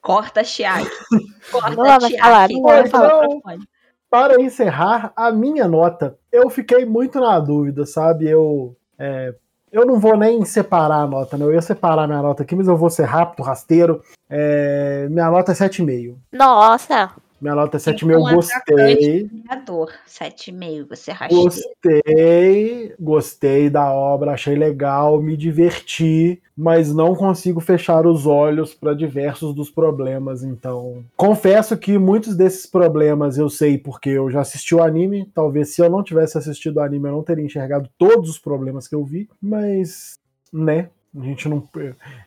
Corta Chiaki. *laughs* Corta Não vai falar, Chiaki. não vai Corta o falar. microfone. Para encerrar, a minha nota, eu fiquei muito na dúvida, sabe? Eu, é, eu não vou nem separar a nota, né? Eu ia separar minha nota aqui, mas eu vou ser rápido, rasteiro. É, minha nota é 7,5. Nossa, Minha nota é 7,5, Um eu atacante gostei. Vingador. 7,5. Você rasteira. Gostei, gostei da obra, achei legal, me diverti, mas não consigo fechar os olhos para diversos dos problemas. Então, confesso que muitos desses problemas eu sei porque eu já assisti o anime. Talvez se eu não tivesse assistido o anime eu não teria enxergado todos os problemas que eu vi, mas, né? A gente não,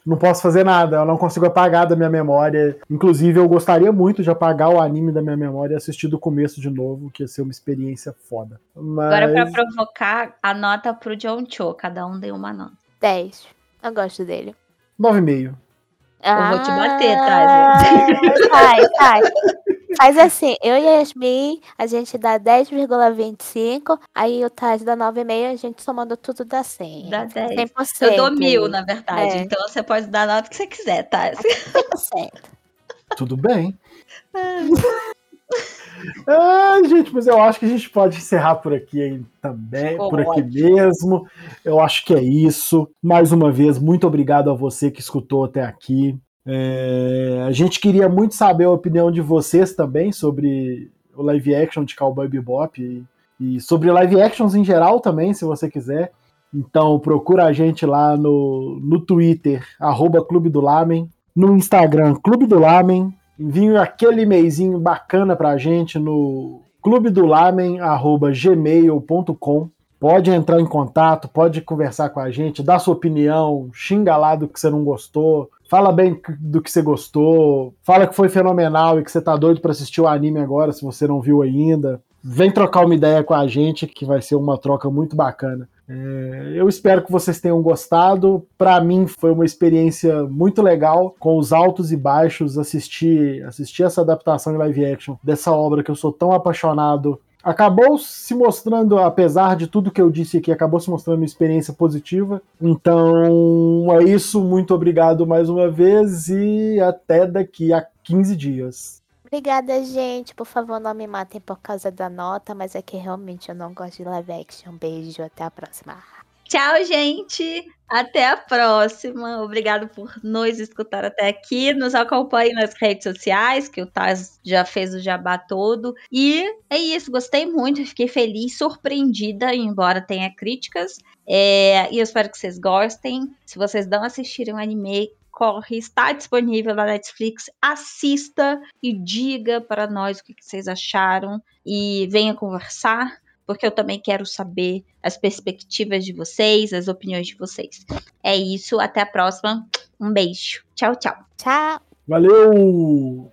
não posso fazer nada, eu não consigo apagar da minha memória. Inclusive, eu gostaria muito de apagar o anime da minha memória e assistir do começo de novo, que ia ser uma experiência foda. Mas... Agora, pra provocar, a nota pro John Cho. Cada um deu uma nota. 10. Eu gosto dele. 9,5. Eu vou te bater, Ah, Sai, sai. Faz assim, eu e a Yasmin, a gente dá 10,25, aí o Taz dá 9,5, a gente somando tudo dá 100. Dá 10. 100%. Eu dou mil, na verdade. É. Então você pode dar a nota que você quiser, tá? 100%. Tudo bem. *laughs* Ah, gente, mas eu acho que a gente pode encerrar por aqui hein, também, Ficou por aqui ótimo. mesmo. Eu acho que é isso. Mais uma vez, muito obrigado a você que escutou até aqui. É, a gente queria muito saber a opinião de vocês também sobre o live action de Cowboy Bebop e, e sobre live actions em geral também, se você quiser. Então procura a gente lá no, no Twitter, arroba Clube do Lamen, no Instagram, Clube do Lamen. Envie aquele e-mailzinho bacana pra gente no clubedolamen.gmail.com Pode entrar em contato, pode conversar com a gente, dar sua opinião, xinga lá do que você não gostou, fala bem do que você gostou, fala que foi fenomenal e que você tá doido para assistir o anime agora, se você não viu ainda. Vem trocar uma ideia com a gente, que vai ser uma troca muito bacana. É, eu espero que vocês tenham gostado. Para mim foi uma experiência muito legal, com os altos e baixos, assistir, assistir essa adaptação em live action dessa obra que eu sou tão apaixonado acabou se mostrando, apesar de tudo que eu disse aqui, acabou se mostrando uma experiência positiva. Então é isso, muito obrigado mais uma vez e até daqui a 15 dias. Obrigada, gente. Por favor, não me matem por causa da nota, mas é que realmente eu não gosto de live action. Beijo, até a próxima. Tchau, gente. Até a próxima. Obrigado por nos escutar até aqui. Nos acompanhe nas redes sociais, que o Taz já fez o jabá todo. E é isso. Gostei muito. Fiquei feliz, surpreendida, embora tenha críticas. É, e eu espero que vocês gostem. Se vocês não assistirem o anime, corre, está disponível na Netflix. Assista e diga para nós o que vocês acharam. E venha conversar porque eu também quero saber as perspectivas de vocês, as opiniões de vocês. É isso, até a próxima. Um beijo. Tchau, tchau. Tchau. Valeu!